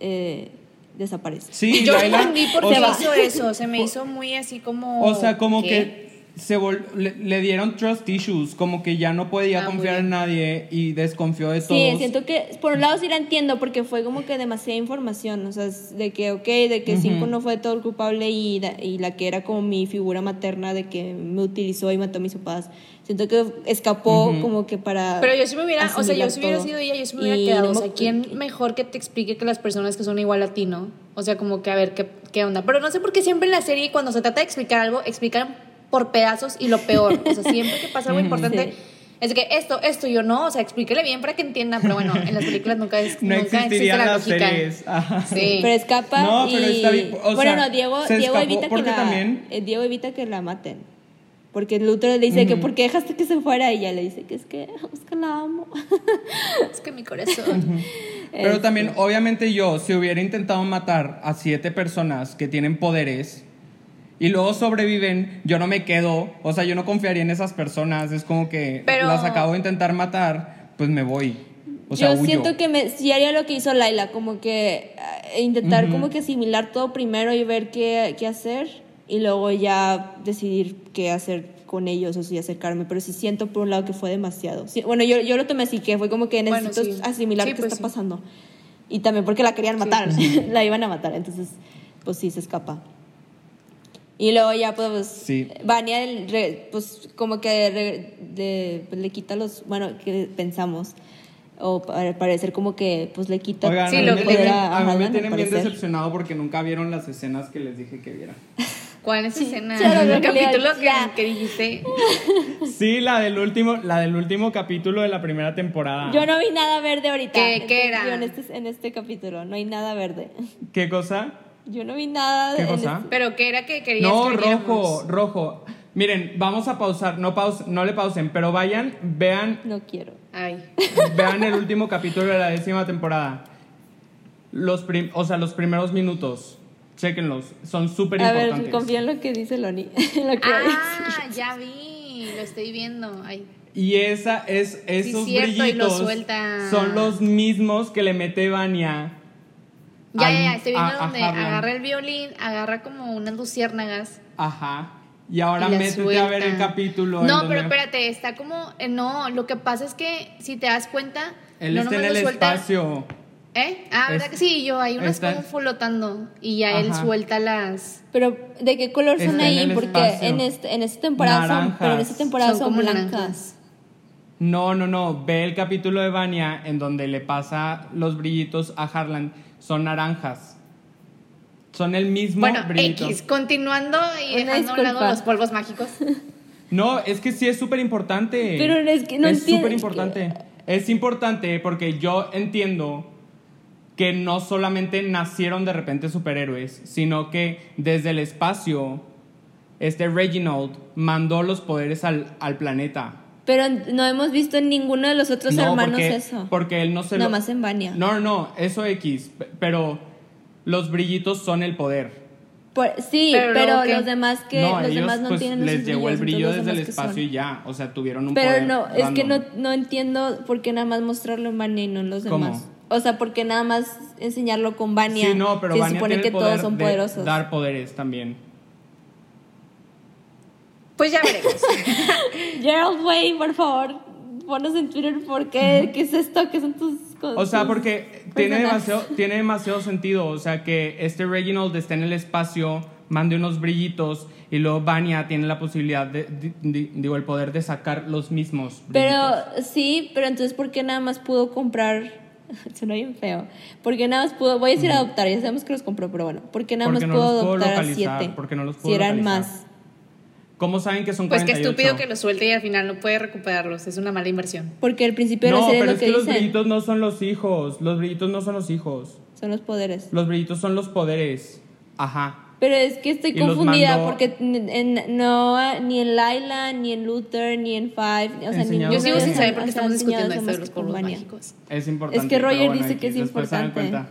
eh, desaparece. Sí, Yo Laila, entendí por qué hizo eso. Se me *laughs* hizo muy así como. O sea, como ¿qué? que se vol- le, le dieron trust issues, como que ya no podía Ah, confiar en nadie y desconfió de Sí, todos. siento que por un lado sí la entiendo porque fue como que demasiada información, o sea, de que, ok, de que Cinco no fue todo el culpable y la, y la que era como mi figura materna de que me utilizó y mató a mis papás. Siento que escapó como que para... Pero yo sí me hubiera, o sea, yo si hubiera sido ella, yo sí me hubiera Y quedado. no o sea, ¿quién mejor que te explique que las personas que son igual a ti, no? O sea, como que a ver qué, qué onda. Pero no sé por qué siempre en la serie, cuando se trata de explicar algo, explican por pedazos y lo peor. O sea, siempre que pasa algo importante. Sí. Es de que esto, esto, yo no, o sea, explíquele bien para que entienda, pero bueno, en las películas nunca, es, *laughs* no nunca existe la las lógica. series. Ajá. Sí. Pero escapa No, y... pero está bien, o bueno, sea, no, Diego, Diego escapó evita que la... también- eh, Diego evita que la maten. Porque Luther le dice que ¿por qué dejaste que se fuera? Y ella le dice que es que, es que la amo. *laughs* Es que mi corazón. Pero Este, también, obviamente yo, si hubiera intentado matar a siete personas que tienen poderes y luego sobreviven, yo no me quedo, o sea, yo no confiaría en esas personas, es como que Pero- las acabo de intentar matar, pues me voy. O sea, yo huyo. siento que me, sí haría lo que hizo Laila, como que eh, intentar como que asimilar todo primero y ver qué, qué hacer y luego ya decidir qué hacer con ellos o si acercarme, pero sí siento por un lado que fue demasiado. Sí, bueno, yo, yo lo tomé así, que fue como que Bueno, necesito sí. asimilar Sí, qué pues está sí. pasando. Y también porque la querían matar, *laughs* la iban a matar, entonces pues sí, se escapa. Y luego ya pues Sí. Vania el re- pues como que re- de- pues, le quita los, bueno, que pensamos o para parecer como que pues le quita Oigan, Sí, a mí lo me que a- a mí me tienen bien decepcionado porque nunca vieron las escenas que les dije que vieran. *laughs* ¿Cuál es escena? capítulo que, dijiste. *laughs* Sí, la del último, la del último capítulo de la primera temporada. Yo no vi nada verde ahorita. ¿Qué- qué era? En este, en este capítulo, no hay nada verde. ¿Qué cosa? Yo no vi nada ¿Qué en cosa? este- Pero que era que querías No, que rojo, rojo. Miren, vamos a pausar, no paus, no le pausen, pero vayan, vean, No quiero. Ay. vean el último capítulo de la décima temporada. Los prim- o sea, los primeros minutos. Chéquenlos, son súper A ver, importantes. confía en lo que dice Loni. *laughs* lo que. Ah, ya vi, lo estoy viendo. Ay. Y esa es esos cierto, y lo brillitos suelta. son los mismos que le mete Vania. Ya, ya, ya, estoy viendo a- a donde Harlan. agarra el violín, agarra como unas luciérnagas. Ajá. Y ahora y métete a ver el capítulo. No, donde pero espérate, está como. eh, no, lo que pasa es que si te das cuenta. Él no está en el lo suelta- espacio. ¿Eh? Ah, ¿verdad Es- que sí? Yo, hay unas está- como flotando y ya él suelta las. Pero, ¿de qué color son Está ahí? Porque espacio. en, este, en esta temporada son, pero en esta temporada Son son, como blancas. naranjas. No, no, no. Ve el capítulo de Vania en donde le pasa los brillitos a Harlan. Son naranjas. Son el mismo Bueno, brillito. X, continuando y Una dejando a un lado disculpa. los polvos mágicos. *laughs* No, es que sí es súper importante. Pero es que no Es súper importante. Es importante porque yo entiendo que no solamente nacieron de repente superhéroes, sino que desde el espacio, este Reginald mandó los poderes al, al planeta. Pero no hemos visto en ninguno de los otros No, hermanos porque, eso. Porque él no se Nada lo... más en Vania. No, no, eso X. Pero los brillitos son el poder. Por- sí, Pero pero, los demás que no, los ellos demás no pues tienen les esos llegó el brillo desde el espacio son. y ya. O sea, tuvieron un Pero poder no, es que no, no entiendo por qué nada más mostrarlo en Vania y no en los ¿Cómo? demás. O sea, por qué nada más enseñarlo con Vania. Sí, no, pero se Vania supone tiene que poder todos son de poderosos. dar poderes también. Pues ya veremos. *laughs* Gerald Way, por favor, ponos en Twitter por qué, qué es esto, qué son tus cosas. O sea, porque tiene demasiado, tiene demasiado sentido. O sea, que este Reginald esté en el espacio, mande unos brillitos y luego Vania tiene la posibilidad, de, di- di- digo, el poder de sacar los mismos Pero sí, pero entonces ¿por qué nada más pudo comprar? *laughs* Suena bien feo. Porque nada más pudo, voy a decir adoptar, ya sabemos que los compró, pero bueno, ¿por qué nada Porque más no pudo los adoptar a siete? porque no los si pudo eran localizar. más. ¿Cómo saben que son Pues qué 48? estúpido que lo suelte y al final no puede recuperarlos. Es una mala inversión. Porque al principio de No, la serie pero lo es que, que los dicen brillitos no son los hijos. Los brillitos no son los hijos. son los poderes. Los brillitos son los poderes. Ajá. Pero es que estoy Y los confundida porque en- en- no, ni en Laila, ni en Luther, ni en Five, o sea, ninguno Yo sigo sin saber por qué estamos discutiendo esto de los polvos mágicos. Es importante. Es que Roger bueno, dice que es importante. cuenta.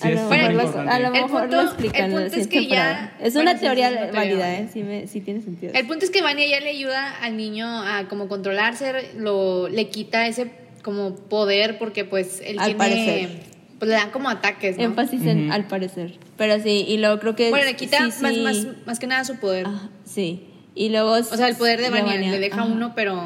Sí, a lo mejor, lo- importante. a lo El mejor punto- lo explican el punto es que ya-. Es una teoría sí, es una válida, teoría. ¿eh? Sí, me, sí tiene sentido. El punto es que Vania ya le ayuda al niño a como controlarse, lo, le quita ese como poder porque pues él Al tiene parecer. Pues le dan como ataques, ¿no? Énfasis en al parecer. Pero sí, y luego creo que. Bueno, le quita sí, Más, sí. más, más que nada su poder. Ajá, sí. Y luego. O sea, el poder de Vania, le deja ajá. uno, pero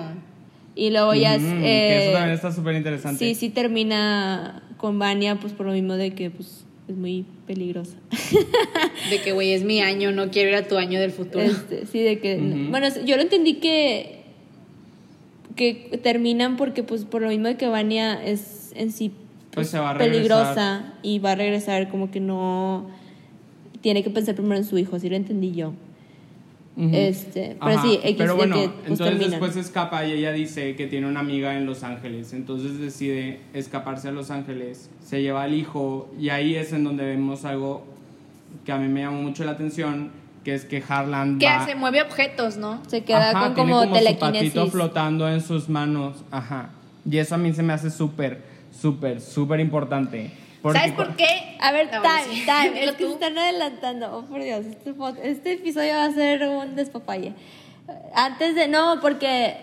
Y luego ya es. Ujú, que eso eh, también está súper interesante. Sí, sí termina con Vania, pues por lo mismo de que pues es muy peligrosa. *laughs* de que güey es mi año, no quiero ir a tu año del futuro. Este, sí, de que. Bueno, yo lo entendí que. que terminan porque, pues, por lo mismo de que Vania es en sí Pues se va a peligrosa y va a regresar, como que no. Tiene que pensar primero en su hijo, así lo entendí yo. Ujú. Este, pero Ajá, sí, X pero bueno, que, pues, entonces terminan. después escapa y ella dice que tiene una amiga en Los Ángeles, entonces decide escaparse a Los Ángeles, se lleva al hijo y ahí es en donde vemos algo que a mí me llama mucho la atención, que es que Harlan ¿Qué va, hace? Mueve objetos, ¿no? Se queda Ajá, con tiene como, su patito telequinesis. flotando en sus manos, ajá, y eso a mí se me hace súper, súper, súper importante. porque ¿Sabes por qué? A ver, bueno, time, sí. time, *laughs* los que se están adelantando. Oh, por Dios, este, este episodio va a ser un despapalle. Antes de, no, porque,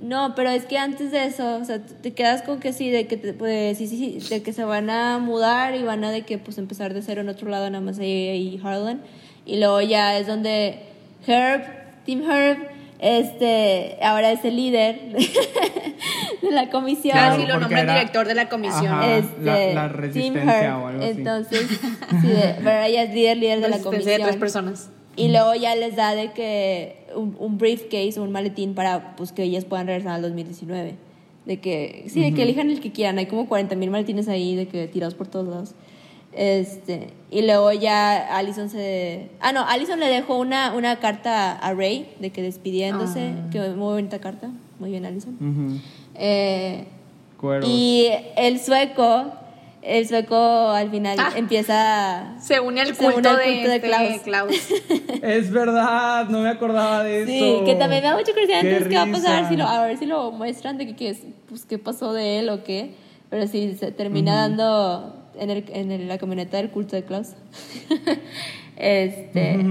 no, pero es que antes de eso, o sea, te quedas con que sí, de que, te- pues, sí, sí, sí, de que se van a mudar y van a de que, pues, empezar de cero en otro lado, nada más ella y Harlan. Y luego ya es donde Herb, Team Herb, este, ahora es el líder *laughs* de la comisión. Claro, Casi lo nombran era- director de la comisión. Ajá. Este, la- la resistencia Herb. o algo así. Entonces, *laughs* sí, de- pero ella es líder, líder de la comisión. de tres personas. Y luego ya les da de que un, un briefcase o un maletín para pues que ellas puedan regresar al 2019. De que, sí, de que elijan el que quieran. Hay como 40 mil maletines ahí de que tirados por todos lados. Este, y luego ya Allison se... Ah, no, Allison le dejó una, una carta a Ray de que despidiéndose. Ah. Que muy bonita carta. Muy bien, Allison. Ujú, Eh, y el sueco, el sueco al final Ah. empieza... Se une al culto, une al de, culto de este Klaus. Klaus. *laughs* Es verdad, no me acordaba de Sí, eso. que también me da mucha curiosidad entonces qué va a pasar, si lo, a ver si lo muestran de que, que es- pues, qué pasó de él o qué. Pero sí, se termina dando en, el, en el- la camioneta del culto de Klaus. *laughs* este,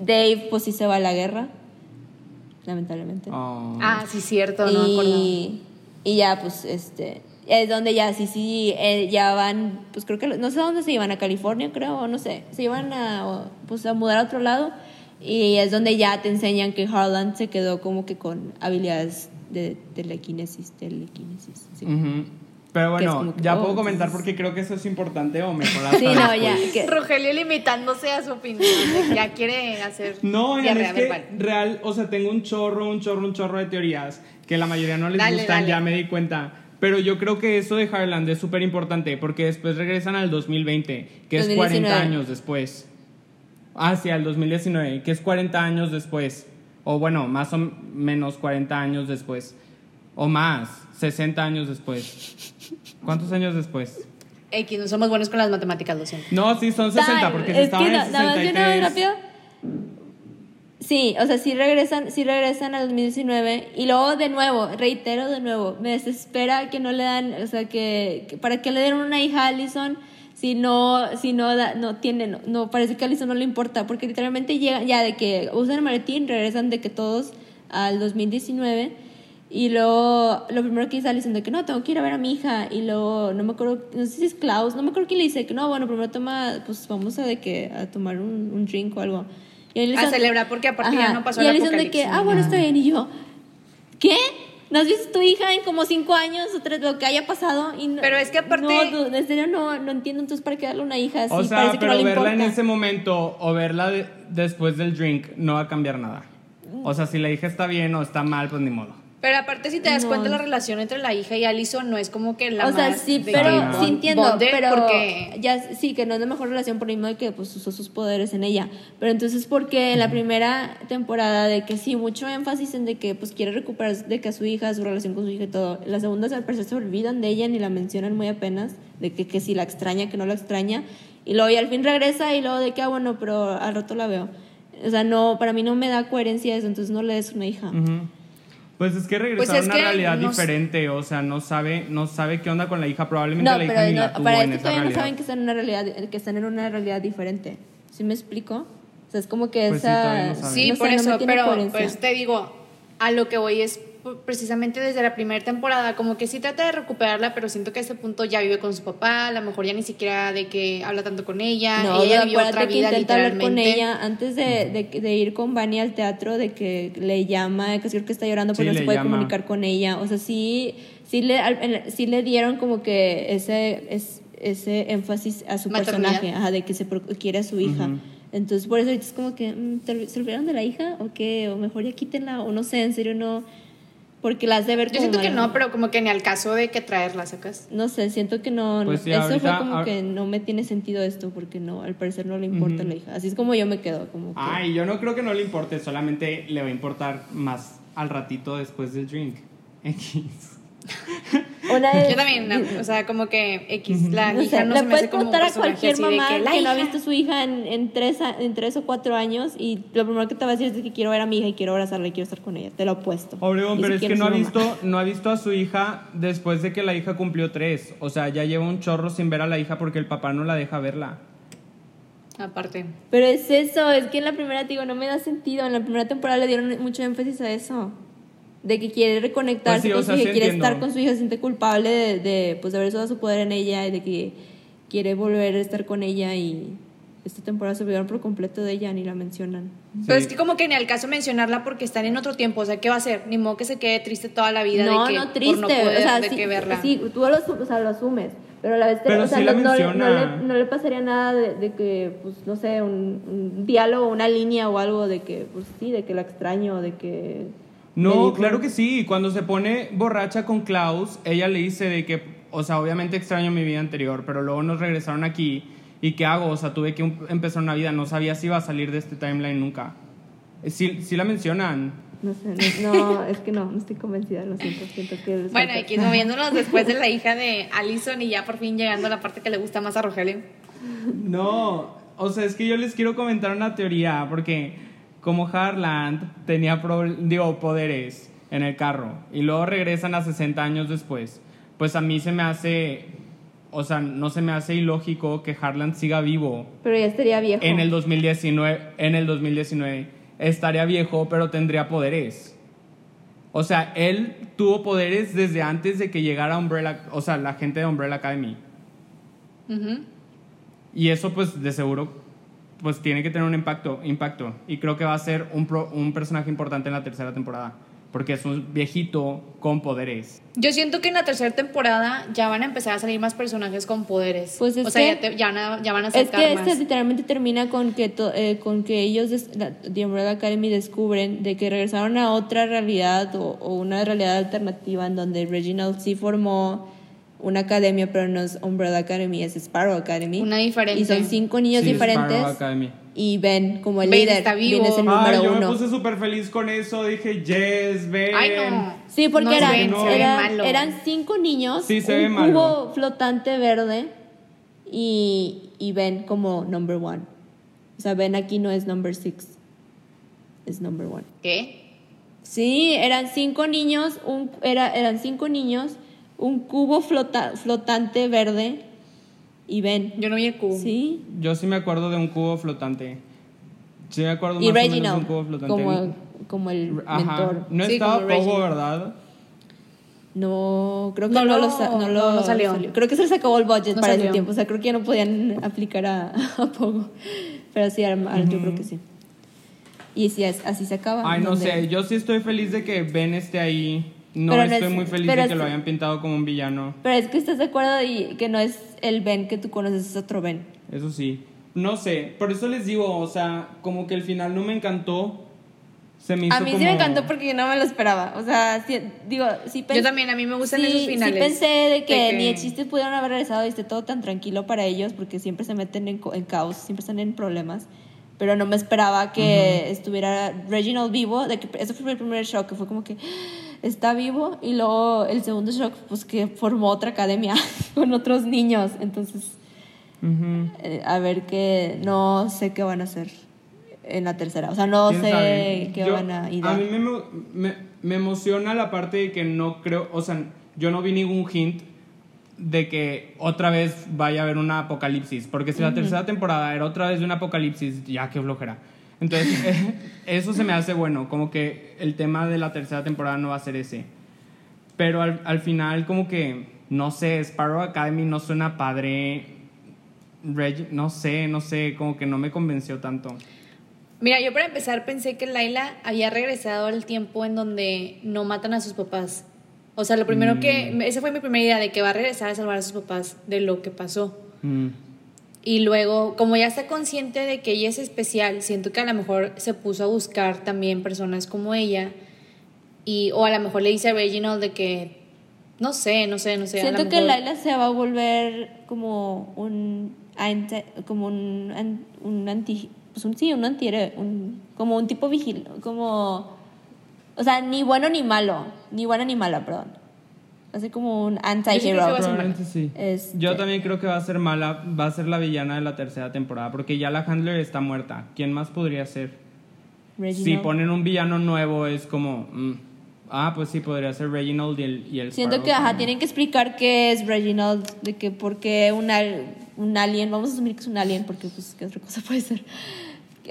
Dave, pues sí se va a la guerra, lamentablemente. Oh. Ah, sí, cierto, no me acuerdo. y, y ya, pues, este, es donde ya, sí, sí, eh, ya van, pues creo que, no sé dónde se iban, a California, creo, o no sé, se iban a, pues, a mudar a otro lado, y es donde ya te enseñan que Harlan se quedó como que con habilidades de telequinesis, telequinesis, sí. Ujú. Pero es bueno, que, ya oh, puedo comentar porque creo que eso es importante o mejor hasta Sí, no, ya, que- Rogelio limitándose a su opinión, ya quiere hacer No, diarrea es que real, o sea, tengo un chorro, un chorro, un chorro de teorías que la mayoría no les Dale, gustan, dale. ya me di cuenta. Pero yo creo que eso de Harland es súper importante porque después regresan al 2020, que es 2019. 40 años después. Sí, al 2019, que es 40 años después. O bueno, más o menos 40 años después. O más, 60 años después. ¿Cuántos años después? X, no somos buenos con las matemáticas, lo siento. No, sí, son 60 Tal, porque si es estaban que en no- nada más de una vez 63. rápido. Sí, o sea, sí regresan, sí regresan al 2019 y luego de nuevo, reitero de nuevo, me desespera que no le dan, o sea, que, que para que le den una hija a Allison si no, si no, da- no tiene, no, no, parece que a Allison no le importa, porque literalmente llegan ya de que usan el maletín, regresan de que todos al 2019 y luego lo primero que dice Allison de que no, tengo que ir a ver a mi hija y luego no me acuerdo, no sé si es Klaus, no me acuerdo quién le dice que no, bueno, primero toma, pues vamos a de que a tomar un, un drink o algo. Y Allison- A celebrar porque aparte ya no pasó y el Allison de que, ah, bueno, está bien y yo, ¿qué? ¿No has visto a tu hija en como cinco años o tres, lo que haya pasado? Y no- Pero es que aparte- No, en serio no, no entiendo entonces para qué darle una hija así, O sea, parece que pero no le verla importa. en ese momento o verla de- después del drink no va a cambiar nada. O sea, si la hija está bien o está mal, pues ni modo. Pero aparte, si te das No. cuenta, la relación entre la hija y Allison no es como que la o sea, más sí, de pero sí entiendo, bonded, pero porque ya sí que no es la mejor relación por lo mismo de que pues usó sus poderes en ella. Pero entonces porque en la primera temporada de que sí mucho énfasis en de que pues quiere recuperar de que a su hija, su relación con su hija y todo. En la segunda al parecer se olvidan de ella ni la mencionan muy apenas de que, que si la extraña, que no la extraña y luego y al fin regresa y luego de que ah bueno, pero al rato la veo. O sea, no, para mí no me da coherencia eso, entonces no le des una hija. Ujú. Pues es que regresó Pues es a una que realidad no- diferente, o sea, no sabe, no sabe qué onda con la hija, probablemente No, la hija pero ni no- la tuvo para en esto esa todavía no realidad. saben que están en una realidad, que están en una realidad diferente. ¿Sí me explico? O sea, es como que Pues sí, esa... no. Sí, no por no eso, pero coherencia. pues te digo, a lo que voy es precisamente desde la primera temporada, como que sí trata de recuperarla, pero siento que a ese punto ya vive con su papá, a lo mejor ya ni siquiera de que habla tanto con ella, No, ella vivió otra acuérdate que vida intenta hablar con literalmente. ella antes de, de, de ir con Vani al teatro, de que le llama, que creo que está llorando porque Sí, no se puede llama. comunicar con ella. O sea, sí, sí, le, sí le dieron como que ese, es- ese énfasis a su Maternidad. personaje, ajá, de que se quiere a su hija. Entonces, por eso ahorita es como que, mm, ¿te- ¿se olvidaron de la hija? ¿O qué? O mejor ya quítenla, o no sé, en serio no. Porque la has de ver Yo como siento que no, pero como que ni al caso de que traerla, ¿sacas? No sé, siento que no. Pues no- sí, eso ahorita- fue como ahor- que no me tiene sentido esto, porque no, al parecer no le importa la hija. Así es como yo me quedo, como que. Ay, yo no creo que no le importe, solamente le va a importar más al ratito después del drink. *laughs* X. *laughs* Una vez- Yo también, no, o sea, como que X, la No hija sé, no le se me puedes hace como un a cualquier mamá que, que, no ha visto a su hija en, en, tres, en tres o cuatro años y lo primero que te va a decir es que quiero ver a mi hija y quiero abrazarla y quiero estar con ella. Te lo apuesto. Obregón, pero es que no ha, mamá. visto, *laughs* no ha visto a su hija después de que la hija cumplió tres. O sea, ya lleva un chorro sin ver a la hija porque el papá no la deja verla. Aparte. Pero es eso, es que en la primera, te digo, no me da sentido. En la primera temporada le dieron mucho énfasis a eso. De que quiere reconectarse Pues sí, o con sea, su hija, sí quiere entiendo. estar con su hija, se siente culpable de, de, pues, de haber usado su poder en ella y de que quiere volver a estar con ella y esta temporada se olvidaron por completo de ella, ni la mencionan. Pero Sí. es que como que ni al caso mencionarla porque están en otro tiempo, o sea, ¿qué va a hacer? Ni modo que se quede triste toda la vida no, de que no por triste, no poder o sea, de sí, que verla. sí, tú lo, o sea, lo asumes, pero a la vez, te- Pero o sea, sí la no, no le- no, menciona. le, no le pasaría nada de, de que, pues, no sé, un, un diálogo, una línea o algo de que, pues sí, de que la extraño, de que... No, dijo- claro que sí. Cuando se pone borracha con Klaus, ella le dice de que, o sea, obviamente extraño mi vida anterior, pero luego nos regresaron aquí. ¿Y qué hago? O sea, tuve que um- empezar una vida. No sabía si iba a salir de este timeline nunca. Eh, Sí, sí la mencionan. No sé, no, no, es que no, no estoy convencida, lo siento, siento que... Bueno, X, moviéndonos después de la *laughs* hija de Allison y ya por fin llegando a la parte que le gusta más a Rogelio. No, o sea, es que yo les quiero comentar una teoría, porque como Harland tenía digo, poderes en el carro y luego regresan a 60 años después, pues a mí se me hace, o sea, no se me hace ilógico que Harland siga vivo Pero ya estaría viejo. en el 2019, en el 2019 estaría viejo, pero tendría poderes. O sea, él tuvo poderes desde antes de que llegara Umbrella, o sea, la gente de Umbrella Academy. Y eso pues de seguro pues tiene que tener un impacto, impacto. Y creo que va a ser un, pro- un personaje importante en la tercera temporada. Porque es un viejito con poderes. Yo siento que en la tercera temporada ya van a empezar a salir más personajes con poderes. Pues es o sea, que- ya, te- ya, van a- ya van a Es que más. este literalmente termina con que, to- eh, con que ellos, des- la, The Umbrella Academy, descubren de que regresaron a otra realidad o, o una realidad alternativa en donde Reginald sí formó una academia, pero no es Umbrella Academy, es Sparrow Academy. Una diferente. Y son cinco niños Sí, diferentes. Sparrow Academy. Y Ben, como el Ben líder, está vivo. viene es el número yo me uno. puse súper feliz con eso. Dije, yes, ven. Ay, no. Sí, porque No, eran, se ve eran- eran cinco niños, Sí, se un ve malo. cubo flotante verde y, y Ben como number one. O sea, Ben aquí no es number six, es number one. ¿Qué? Sí, eran cinco niños, un, era, eran cinco niños, un cubo flota- flotante verde y Ben. Yo no vi el cubo. Sí, Yo sí me acuerdo de un cubo flotante. Sí me acuerdo y más o menos de Reginald un cubo flotante. como, como el Ajá. mentor. No Sí, estaba Pogo, Reginald. ¿verdad? No, creo que No no, lo, no no, lo no salió. Creo que se les acabó el budget No para ese salió. tiempo. O sea, creo que ya no podían *laughs* aplicar a, a Pogo. Pero sí, al- yo creo que sí. Y sí, así se acaba. Ay, no sé. Yo sí estoy feliz de que Ben esté ahí. No Pero no estoy es- muy feliz de que es- lo hayan pintado como un villano. Pero es que estás de acuerdo y que no es el Ben que tú conoces, es otro Ben. Eso sí. No sé. Por eso les digo, o sea, como que el final no me encantó. Se me hizo A mí sí como- me encantó porque yo no me lo esperaba. O sea, sí- digo, sí pensé. Yo también, a mí me gustan sí, esos finales. Sí pensé de que, De que- ni chistes pudieron haber regresado y esté todo tan tranquilo para ellos porque siempre se meten en, en caos, siempre están en problemas. Pero no me esperaba que estuviera Reginald vivo. De que, eso fue el primer shock, que fue como que está vivo. Y luego el segundo shock, pues que formó otra academia *laughs* con otros niños. Entonces, eh, a ver qué, no sé qué van a hacer en la tercera. O sea, no ¿Quién sé sabe? qué Yo- van a ir A mí me, me, me emociona la parte de que no creo, o sea, yo no vi ningún hint de que otra vez vaya a haber una apocalipsis, porque si la tercera temporada era otra vez de un apocalipsis, ya qué flojera. Entonces, *laughs* eso se me hace bueno, como que el tema de la tercera temporada no va a ser ese. Pero al, al final, como que, no sé, Sparrow Academy no suena padre. Reg- no sé, no sé, como que no me convenció tanto. Mira, yo para empezar pensé que Laila había regresado al tiempo en donde no matan a sus papás. O sea, lo primero que. Esa fue mi primera idea de que va a regresar a salvar a sus papás de lo que pasó. Mm. Y luego, como ya está consciente de que ella es especial, siento que a lo mejor se puso a buscar también personas como ella. Y, o a lo mejor le dice a Reginald de que. No sé, no sé, no sé. a lo Siento que mejor- Laila se va a volver como un anti, como un, un anti, pues un, sí, un antihéroe, un, como un tipo vigil, como, o sea, ni bueno ni malo, ni buena ni mala, perdón. Así como un anti-hero. Probablemente sí. Este- Yo también creo que va a ser mala, va a ser la villana de la tercera temporada, porque ya la Handler está muerta. ¿Quién más podría ser? Si Reginald. ponen un villano nuevo es como, mm, ah, pues sí, podría ser Reginald y el, y el Siento Sparrow que ajá, tienen que explicar qué es Reginald, de que por qué un, al- un alien, vamos a asumir que es un alien, porque pues qué otra cosa puede ser,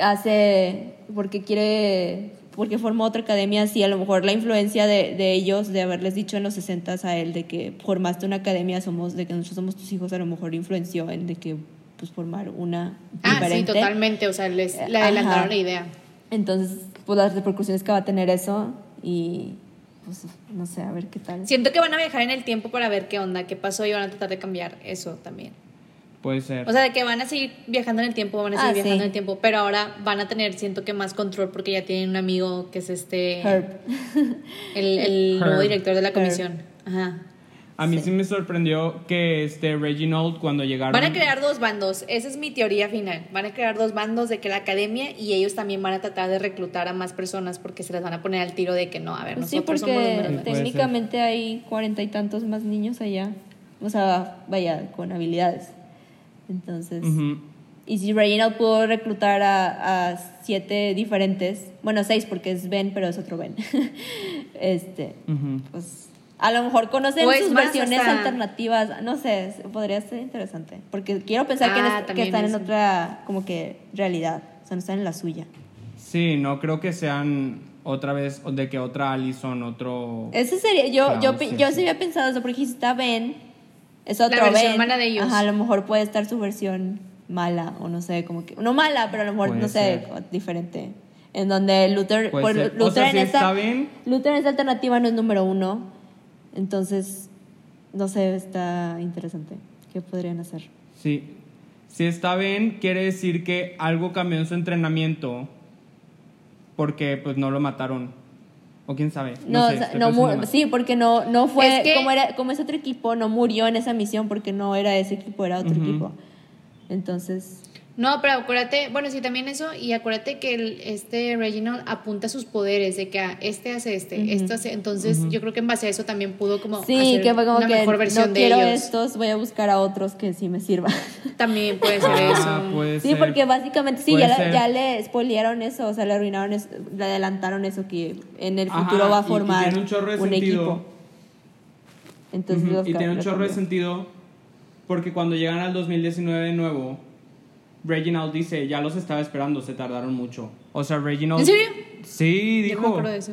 hace, porque quiere, porque formó otra academia así, a lo mejor la influencia de, de ellos, de haberles dicho en los 60 a él, de que formaste una academia, somos, de que nosotros somos tus hijos, a lo mejor influenció en de que pues formar una Ah, diferente. sí, totalmente. O sea, les, le Ajá. adelantaron la idea. Entonces, pues las repercusiones que va a tener eso y pues no sé, a ver qué tal. Siento que van a viajar en el tiempo para ver qué onda, qué pasó y van a tratar de cambiar eso también. Puede ser. O sea, de que van a seguir viajando en el tiempo, van a seguir Ah, viajando sí. en el tiempo, pero ahora van a tener, siento que más control porque ya tienen un amigo que es este, Herb. el, el *laughs* nuevo Herb. director de la Herb. comisión. Ajá. a mí sí. me sorprendió que este Reginald cuando llegaron... Van a crear dos bandos, esa es mi teoría final. Van a crear dos bandos de que la academia y ellos también van a tratar de reclutar a más personas porque se les van a poner al tiro de que no, a ver, Pues sí, somos los porque Sí, puede técnicamente hay cuarenta y tantos más niños allá. O sea, vaya, con habilidades. Entonces, Ujú. y si Reginald pudo reclutar a, a siete diferentes, bueno, seis porque es Ben, pero es otro Ben. *laughs* este, Ujú. pues a lo mejor conocen es sus más, versiones hasta- alternativas, no sé, podría ser interesante, porque quiero pensar que, en Ah, que también están en eso. otra como que realidad, o sea, no están en la suya. Sí, no creo que sean otra vez de que otra Allison, otro... Ese sería, yo, Claro, yo, sí, yo sí. sí había pensado eso, porque si está Ben, es otro versión Ben. mala de ellos. Ajá, a lo mejor puede estar su versión mala, o no sé, como que, no mala, pero a lo mejor, Puede no sé, ser. diferente. En donde Luther, por- ser. O Luther, sea, en si esta, está Ben- Luther en esta alternativa no es número uno, entonces, no sé, está interesante. ¿Qué podrían hacer? Sí. Si está Ben, quiere decir que algo cambió en su entrenamiento porque pues no lo mataron. O quién sabe. No, No, sé, no sí, porque no, no fue Es que- como era como es otro equipo, no murió en esa misión porque no era ese equipo, era otro equipo. Entonces, No, pero acuérdate, bueno, sí, también eso, y acuérdate que el, este Reginald apunta sus poderes, de que ah, este hace este, esto hace, entonces yo creo que en base a eso también pudo como sí, hacer que fue como una que mejor versión no de quiero ellos. estos, voy a buscar a otros que sí me sirvan. También puede ser Ah, eso. puede sí, ser. porque básicamente sí, ya, ya le spoilearon eso, o sea, le arruinaron eso, le adelantaron eso que en el Ajá, futuro va a y- y formar tiene un chorro de un sentido. equipo. Entonces, Y tiene un chorro de sentido porque cuando llegan al 2019 de nuevo, Reginald dice, ya los estaba esperando, se tardaron mucho. O sea, Reginald... ¿En serio? Sí, Yo no me dijo. acuerdo de eso.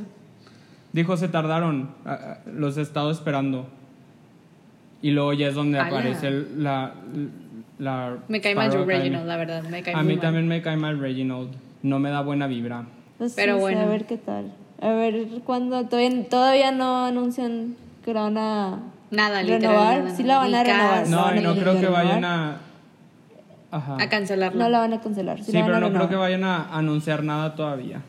Dijo, se tardaron, ah, ah, los he estado esperando. Y luego ya es donde Ala. aparece la, la... Me cae mal Reginald, Academy. la verdad, me cae A mí mal. también me cae mal Reginald. No me da buena vibra. Pues Pero sí, bueno. A ver qué tal. A ver cuándo. Todavía, todavía no anuncian que la van a Nada, literal. renovar. nada. Sí la van a renovar. No, No, no creo que vayan a... Ajá. A cancelarlo. No la van a cancelar. Sí, pero no creo que vayan a anunciar nada todavía.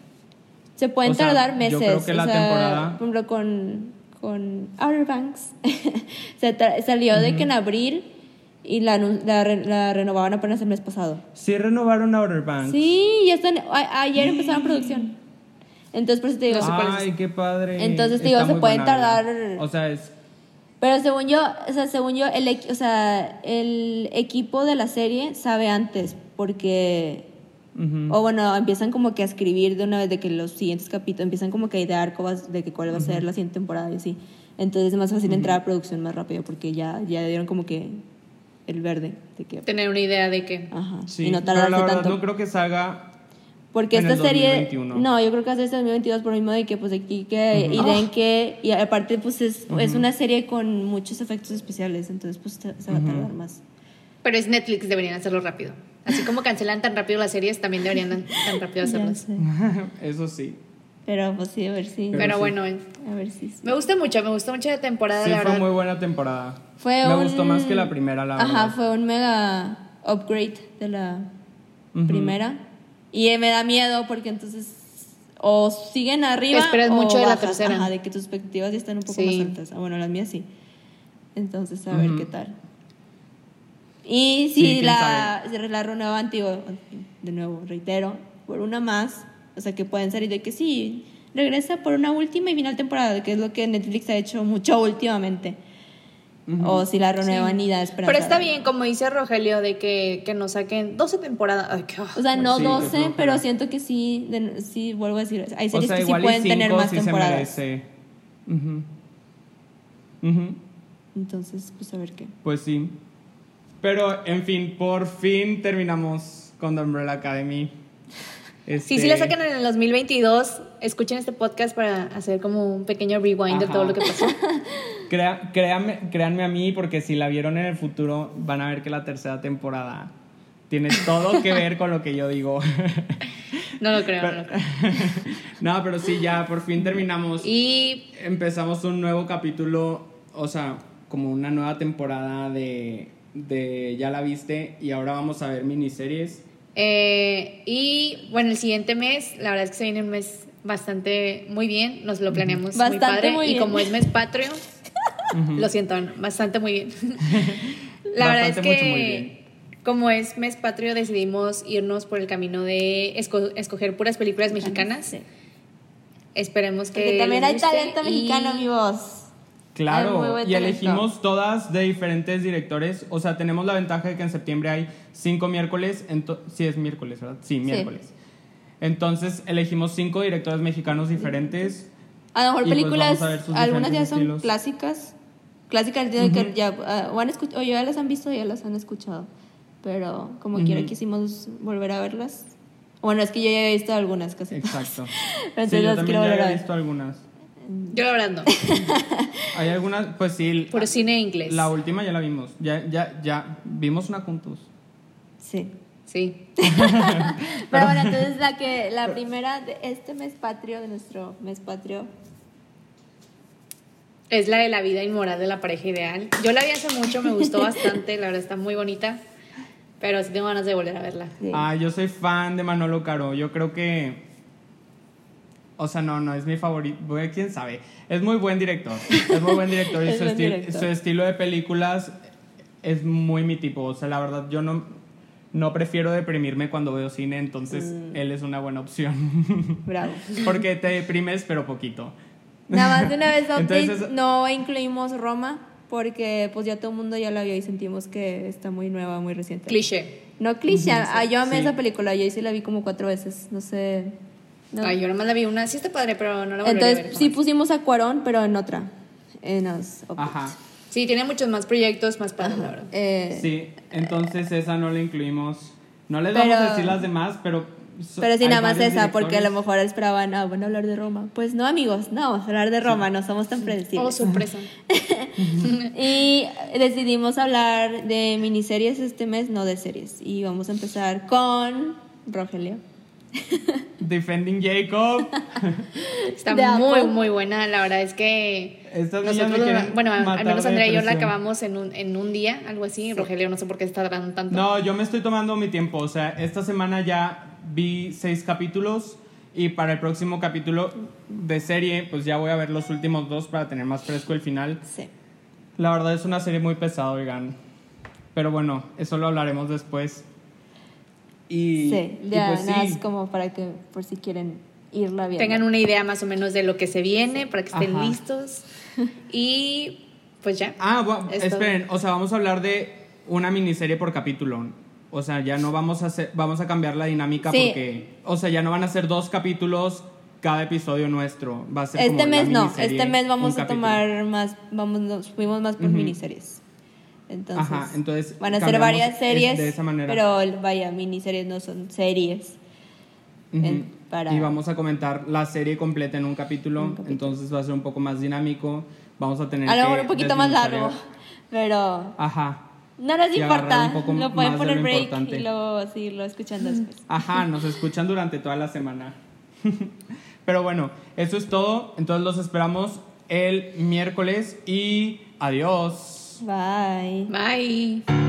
Se pueden O sea, tardar yo meses. creo que la o sea, temporada- Por ejemplo, con, con Outer Banks. *laughs* se salió de que en abril y la, la, re- la renovaban apenas el mes pasado. Sí renovaron Outer Banks. Sí, ya están. a- ayer empezaron producción. Entonces, por eso te digo. Ay, qué padre. Entonces, digo, Está se pueden tardar-. O sea, es... Pero según yo, o sea, según yo, el, o sea, el equipo de la serie sabe antes, porque, ujú. o bueno, empiezan como que a escribir de una vez de que los siguientes capítulos, empiezan como que a idear cosas de que cuál va a ser la siguiente temporada y así. Entonces es más fácil entrar a producción más rápido, porque ya, ya dieron como que el verde, de que, Tener una idea de que. ajá, Sí, y no pero tardarse la verdad tanto. no creo que salga... Porque En esta el serie. 2021. No, yo creo que va a ser este 2022 por lo mismo de que, pues aquí que. Y den que. Y aparte, pues es, es una serie con muchos efectos especiales. Entonces, pues se va a tardar más. Pero es Netflix, deberían hacerlo rápido. Así como cancelan tan rápido las series, también deberían tan, rápido hacerlas. *laughs* Eso sí. Pero pues sí, a ver si. Pero Pero sí. bueno, A ver si. sí. me gusta mucho, me gustó mucho la temporada, Sí, la fue verdad. muy buena temporada. Fue Me un- gustó más que la primera, la Ajá, verdad. fue un mega upgrade de la Ujú. primera. Y eh, me da miedo porque entonces o siguen arriba Te esperas o mucho de la tercera. Ajá, de que tus expectativas ya están un poco Sí. más altas. Ah, bueno, las mías sí. Entonces, a ver qué tal. Y Sí, si quién la, la renuevan, digo, de nuevo, reitero, por una más, o sea, que pueden salir de que sí, regresa por una última y final temporada, que es lo que Netflix ha hecho mucho últimamente. O si la renuevan y da esperanza. Pero está bien, como dice Rogelio, de que, que nos saquen 12 temporadas. Ay, qué- O sea, no sí, qué 12, flojera. pero siento que sí, de- sí, vuelvo a decir, hay O series sea, que sí pueden tener más sí se temporadas. merece. Ujú. Ujú. Entonces, pues a ver qué. Pues sí. Pero, en fin, por fin terminamos con The Umbrella Academy. Sí, Este, sí la sacan en el 2022, escuchen este podcast para hacer como un pequeño rewind de Ajá. todo lo que pasó. *laughs* crea- créanme, créanme a mí, porque si la vieron en el futuro, van a ver que la tercera temporada tiene todo que ver con lo que yo digo. *laughs* No lo creo, no lo creo. *laughs* no, pero sí, ya por fin terminamos. Y empezamos un nuevo capítulo, o sea, como una nueva temporada de, de Ya la viste y ahora vamos a ver miniseries. Eh, y bueno, el siguiente mes, la verdad es que se viene un mes bastante muy bien, nos lo planeamos muy Bastante padre. muy y bien. como es mes patrio, lo siento, bastante muy bien. *laughs* la verdad es mucho, que muy bien. como es mes patrio, decidimos irnos por el camino de esco- escoger puras películas mexicanas. Sí. Esperemos que. Porque también les hay talento y- mexicano. Hay muy Claro, y elegimos todas de diferentes directores. O sea, tenemos la ventaja de que en septiembre hay cinco miércoles. sí, es miércoles, ¿verdad? Sí, miércoles. Entonces elegimos cinco directores mexicanos diferentes. A lo mejor pues, películas, a algunas ya son estilos. clásicas. Clásicas tienen que ya, ah, o, han o ya las han visto o ya las han escuchado. Pero como quiera Ujú. quisimos volver a verlas. Bueno, es que yo ya he visto algunas casi. Exacto. *laughs* Pero sí, entonces yo las también ya volver a he ver. visto algunas. Yo la verdad no. *laughs* Hay algunas, pues sí. Puro cine inglés. La última ya la vimos. Ya, ya, ya vimos una juntos. Sí. Sí. *laughs* Pero bueno, entonces la que la primera de este mes patrio, de nuestro mes patrio, Es la de la vida inmoral de la pareja ideal. Yo la vi hace mucho, me gustó *laughs* bastante, la verdad está muy bonita. Pero sí tengo ganas de volver a verla. sí. Ah, yo soy fan de Manolo Caro. Yo creo que. O sea, no, no es mi favorito. Quién sabe. Es muy buen director. Es muy buen director y *laughs* Es su, buen estil- director. su estilo de películas es muy mi tipo. O sea, la verdad, yo no, no prefiero deprimirme cuando veo cine, entonces Mm. él es una buena opción. *laughs* bravo. Porque te deprimes, pero poquito. Nada más de una vez *laughs* Entonces- no incluimos Roma porque pues ya todo el mundo ya la vio y sentimos que está muy nueva, muy reciente. Cliché. No cliché, ah, yo amé Sí. esa película, yo sí la vi como cuatro veces, no sé. No. Ay, yo nomás la vi una, sí está padre, pero no la volvería a ver. Entonces sí pusimos a Cuarón, pero en otra. En los. Ajá. Sí, tiene muchos más proyectos, más padres, la verdad. Eh, Sí, entonces esa no la incluimos. No les Pero- vamos a decir las demás, pero. so- Pero sí, nada más esa, porque a lo mejor esperaban, ah, bueno, hablar de Roma. Pues no, amigos, no vamos a hablar de Roma, no somos tan Oh, predecibles. sorpresa. *laughs* Y decidimos hablar de miniseries este mes, no de series. Y vamos a empezar con Rogelio. *laughs* Defending Jacob. *laughs* Está De muy, Apple. muy buena. La verdad es que Estas niñas nosotros, bueno, al menos Andrea y yo la acabamos en un, en un día, algo así. Rogelio no sé por qué está tardando tanto. No, yo me estoy tomando mi tiempo. O sea, esta semana ya vi seis capítulos. Y para el próximo capítulo de serie, pues ya voy a ver los últimos dos para tener más fresco el final. Sí. La verdad es una serie muy pesada, oigan. Pero bueno, eso lo hablaremos después. Y, Sí, y ya pues nada sí. más como para que, por si quieren irla viendo. Tengan una idea más o menos de lo que se viene para que estén Ajá. listos. *laughs* Y pues ya. Ah, bu- Es todo. esperen, o sea, vamos a hablar de una miniserie por capítulo. O sea, ya no vamos a hacer, vamos a cambiar la dinámica Sí. porque, o sea, ya no van a ser dos capítulos cada episodio nuestro. Va a ser Este mes no, este mes vamos a tomar más, vamos, nos fuimos más por miniseries. Entonces, Ajá, entonces van a ser varias es- series, de esa manera. pero vaya, miniseries no son series. Ujú. en- para... Y vamos a comentar la serie completa en un capítulo, Un capítulo. entonces va a ser un poco más dinámico. Vamos a tener a lo mejor un poquito más largo, pero Ajá. no nos importa. un poco Lo pueden poner lo break importante. y luego seguirlo escuchando después. Ajá, nos escuchan durante toda la semana. *laughs* Pero bueno, eso es todo. Entonces los esperamos el miércoles y adiós. Bye. Bye.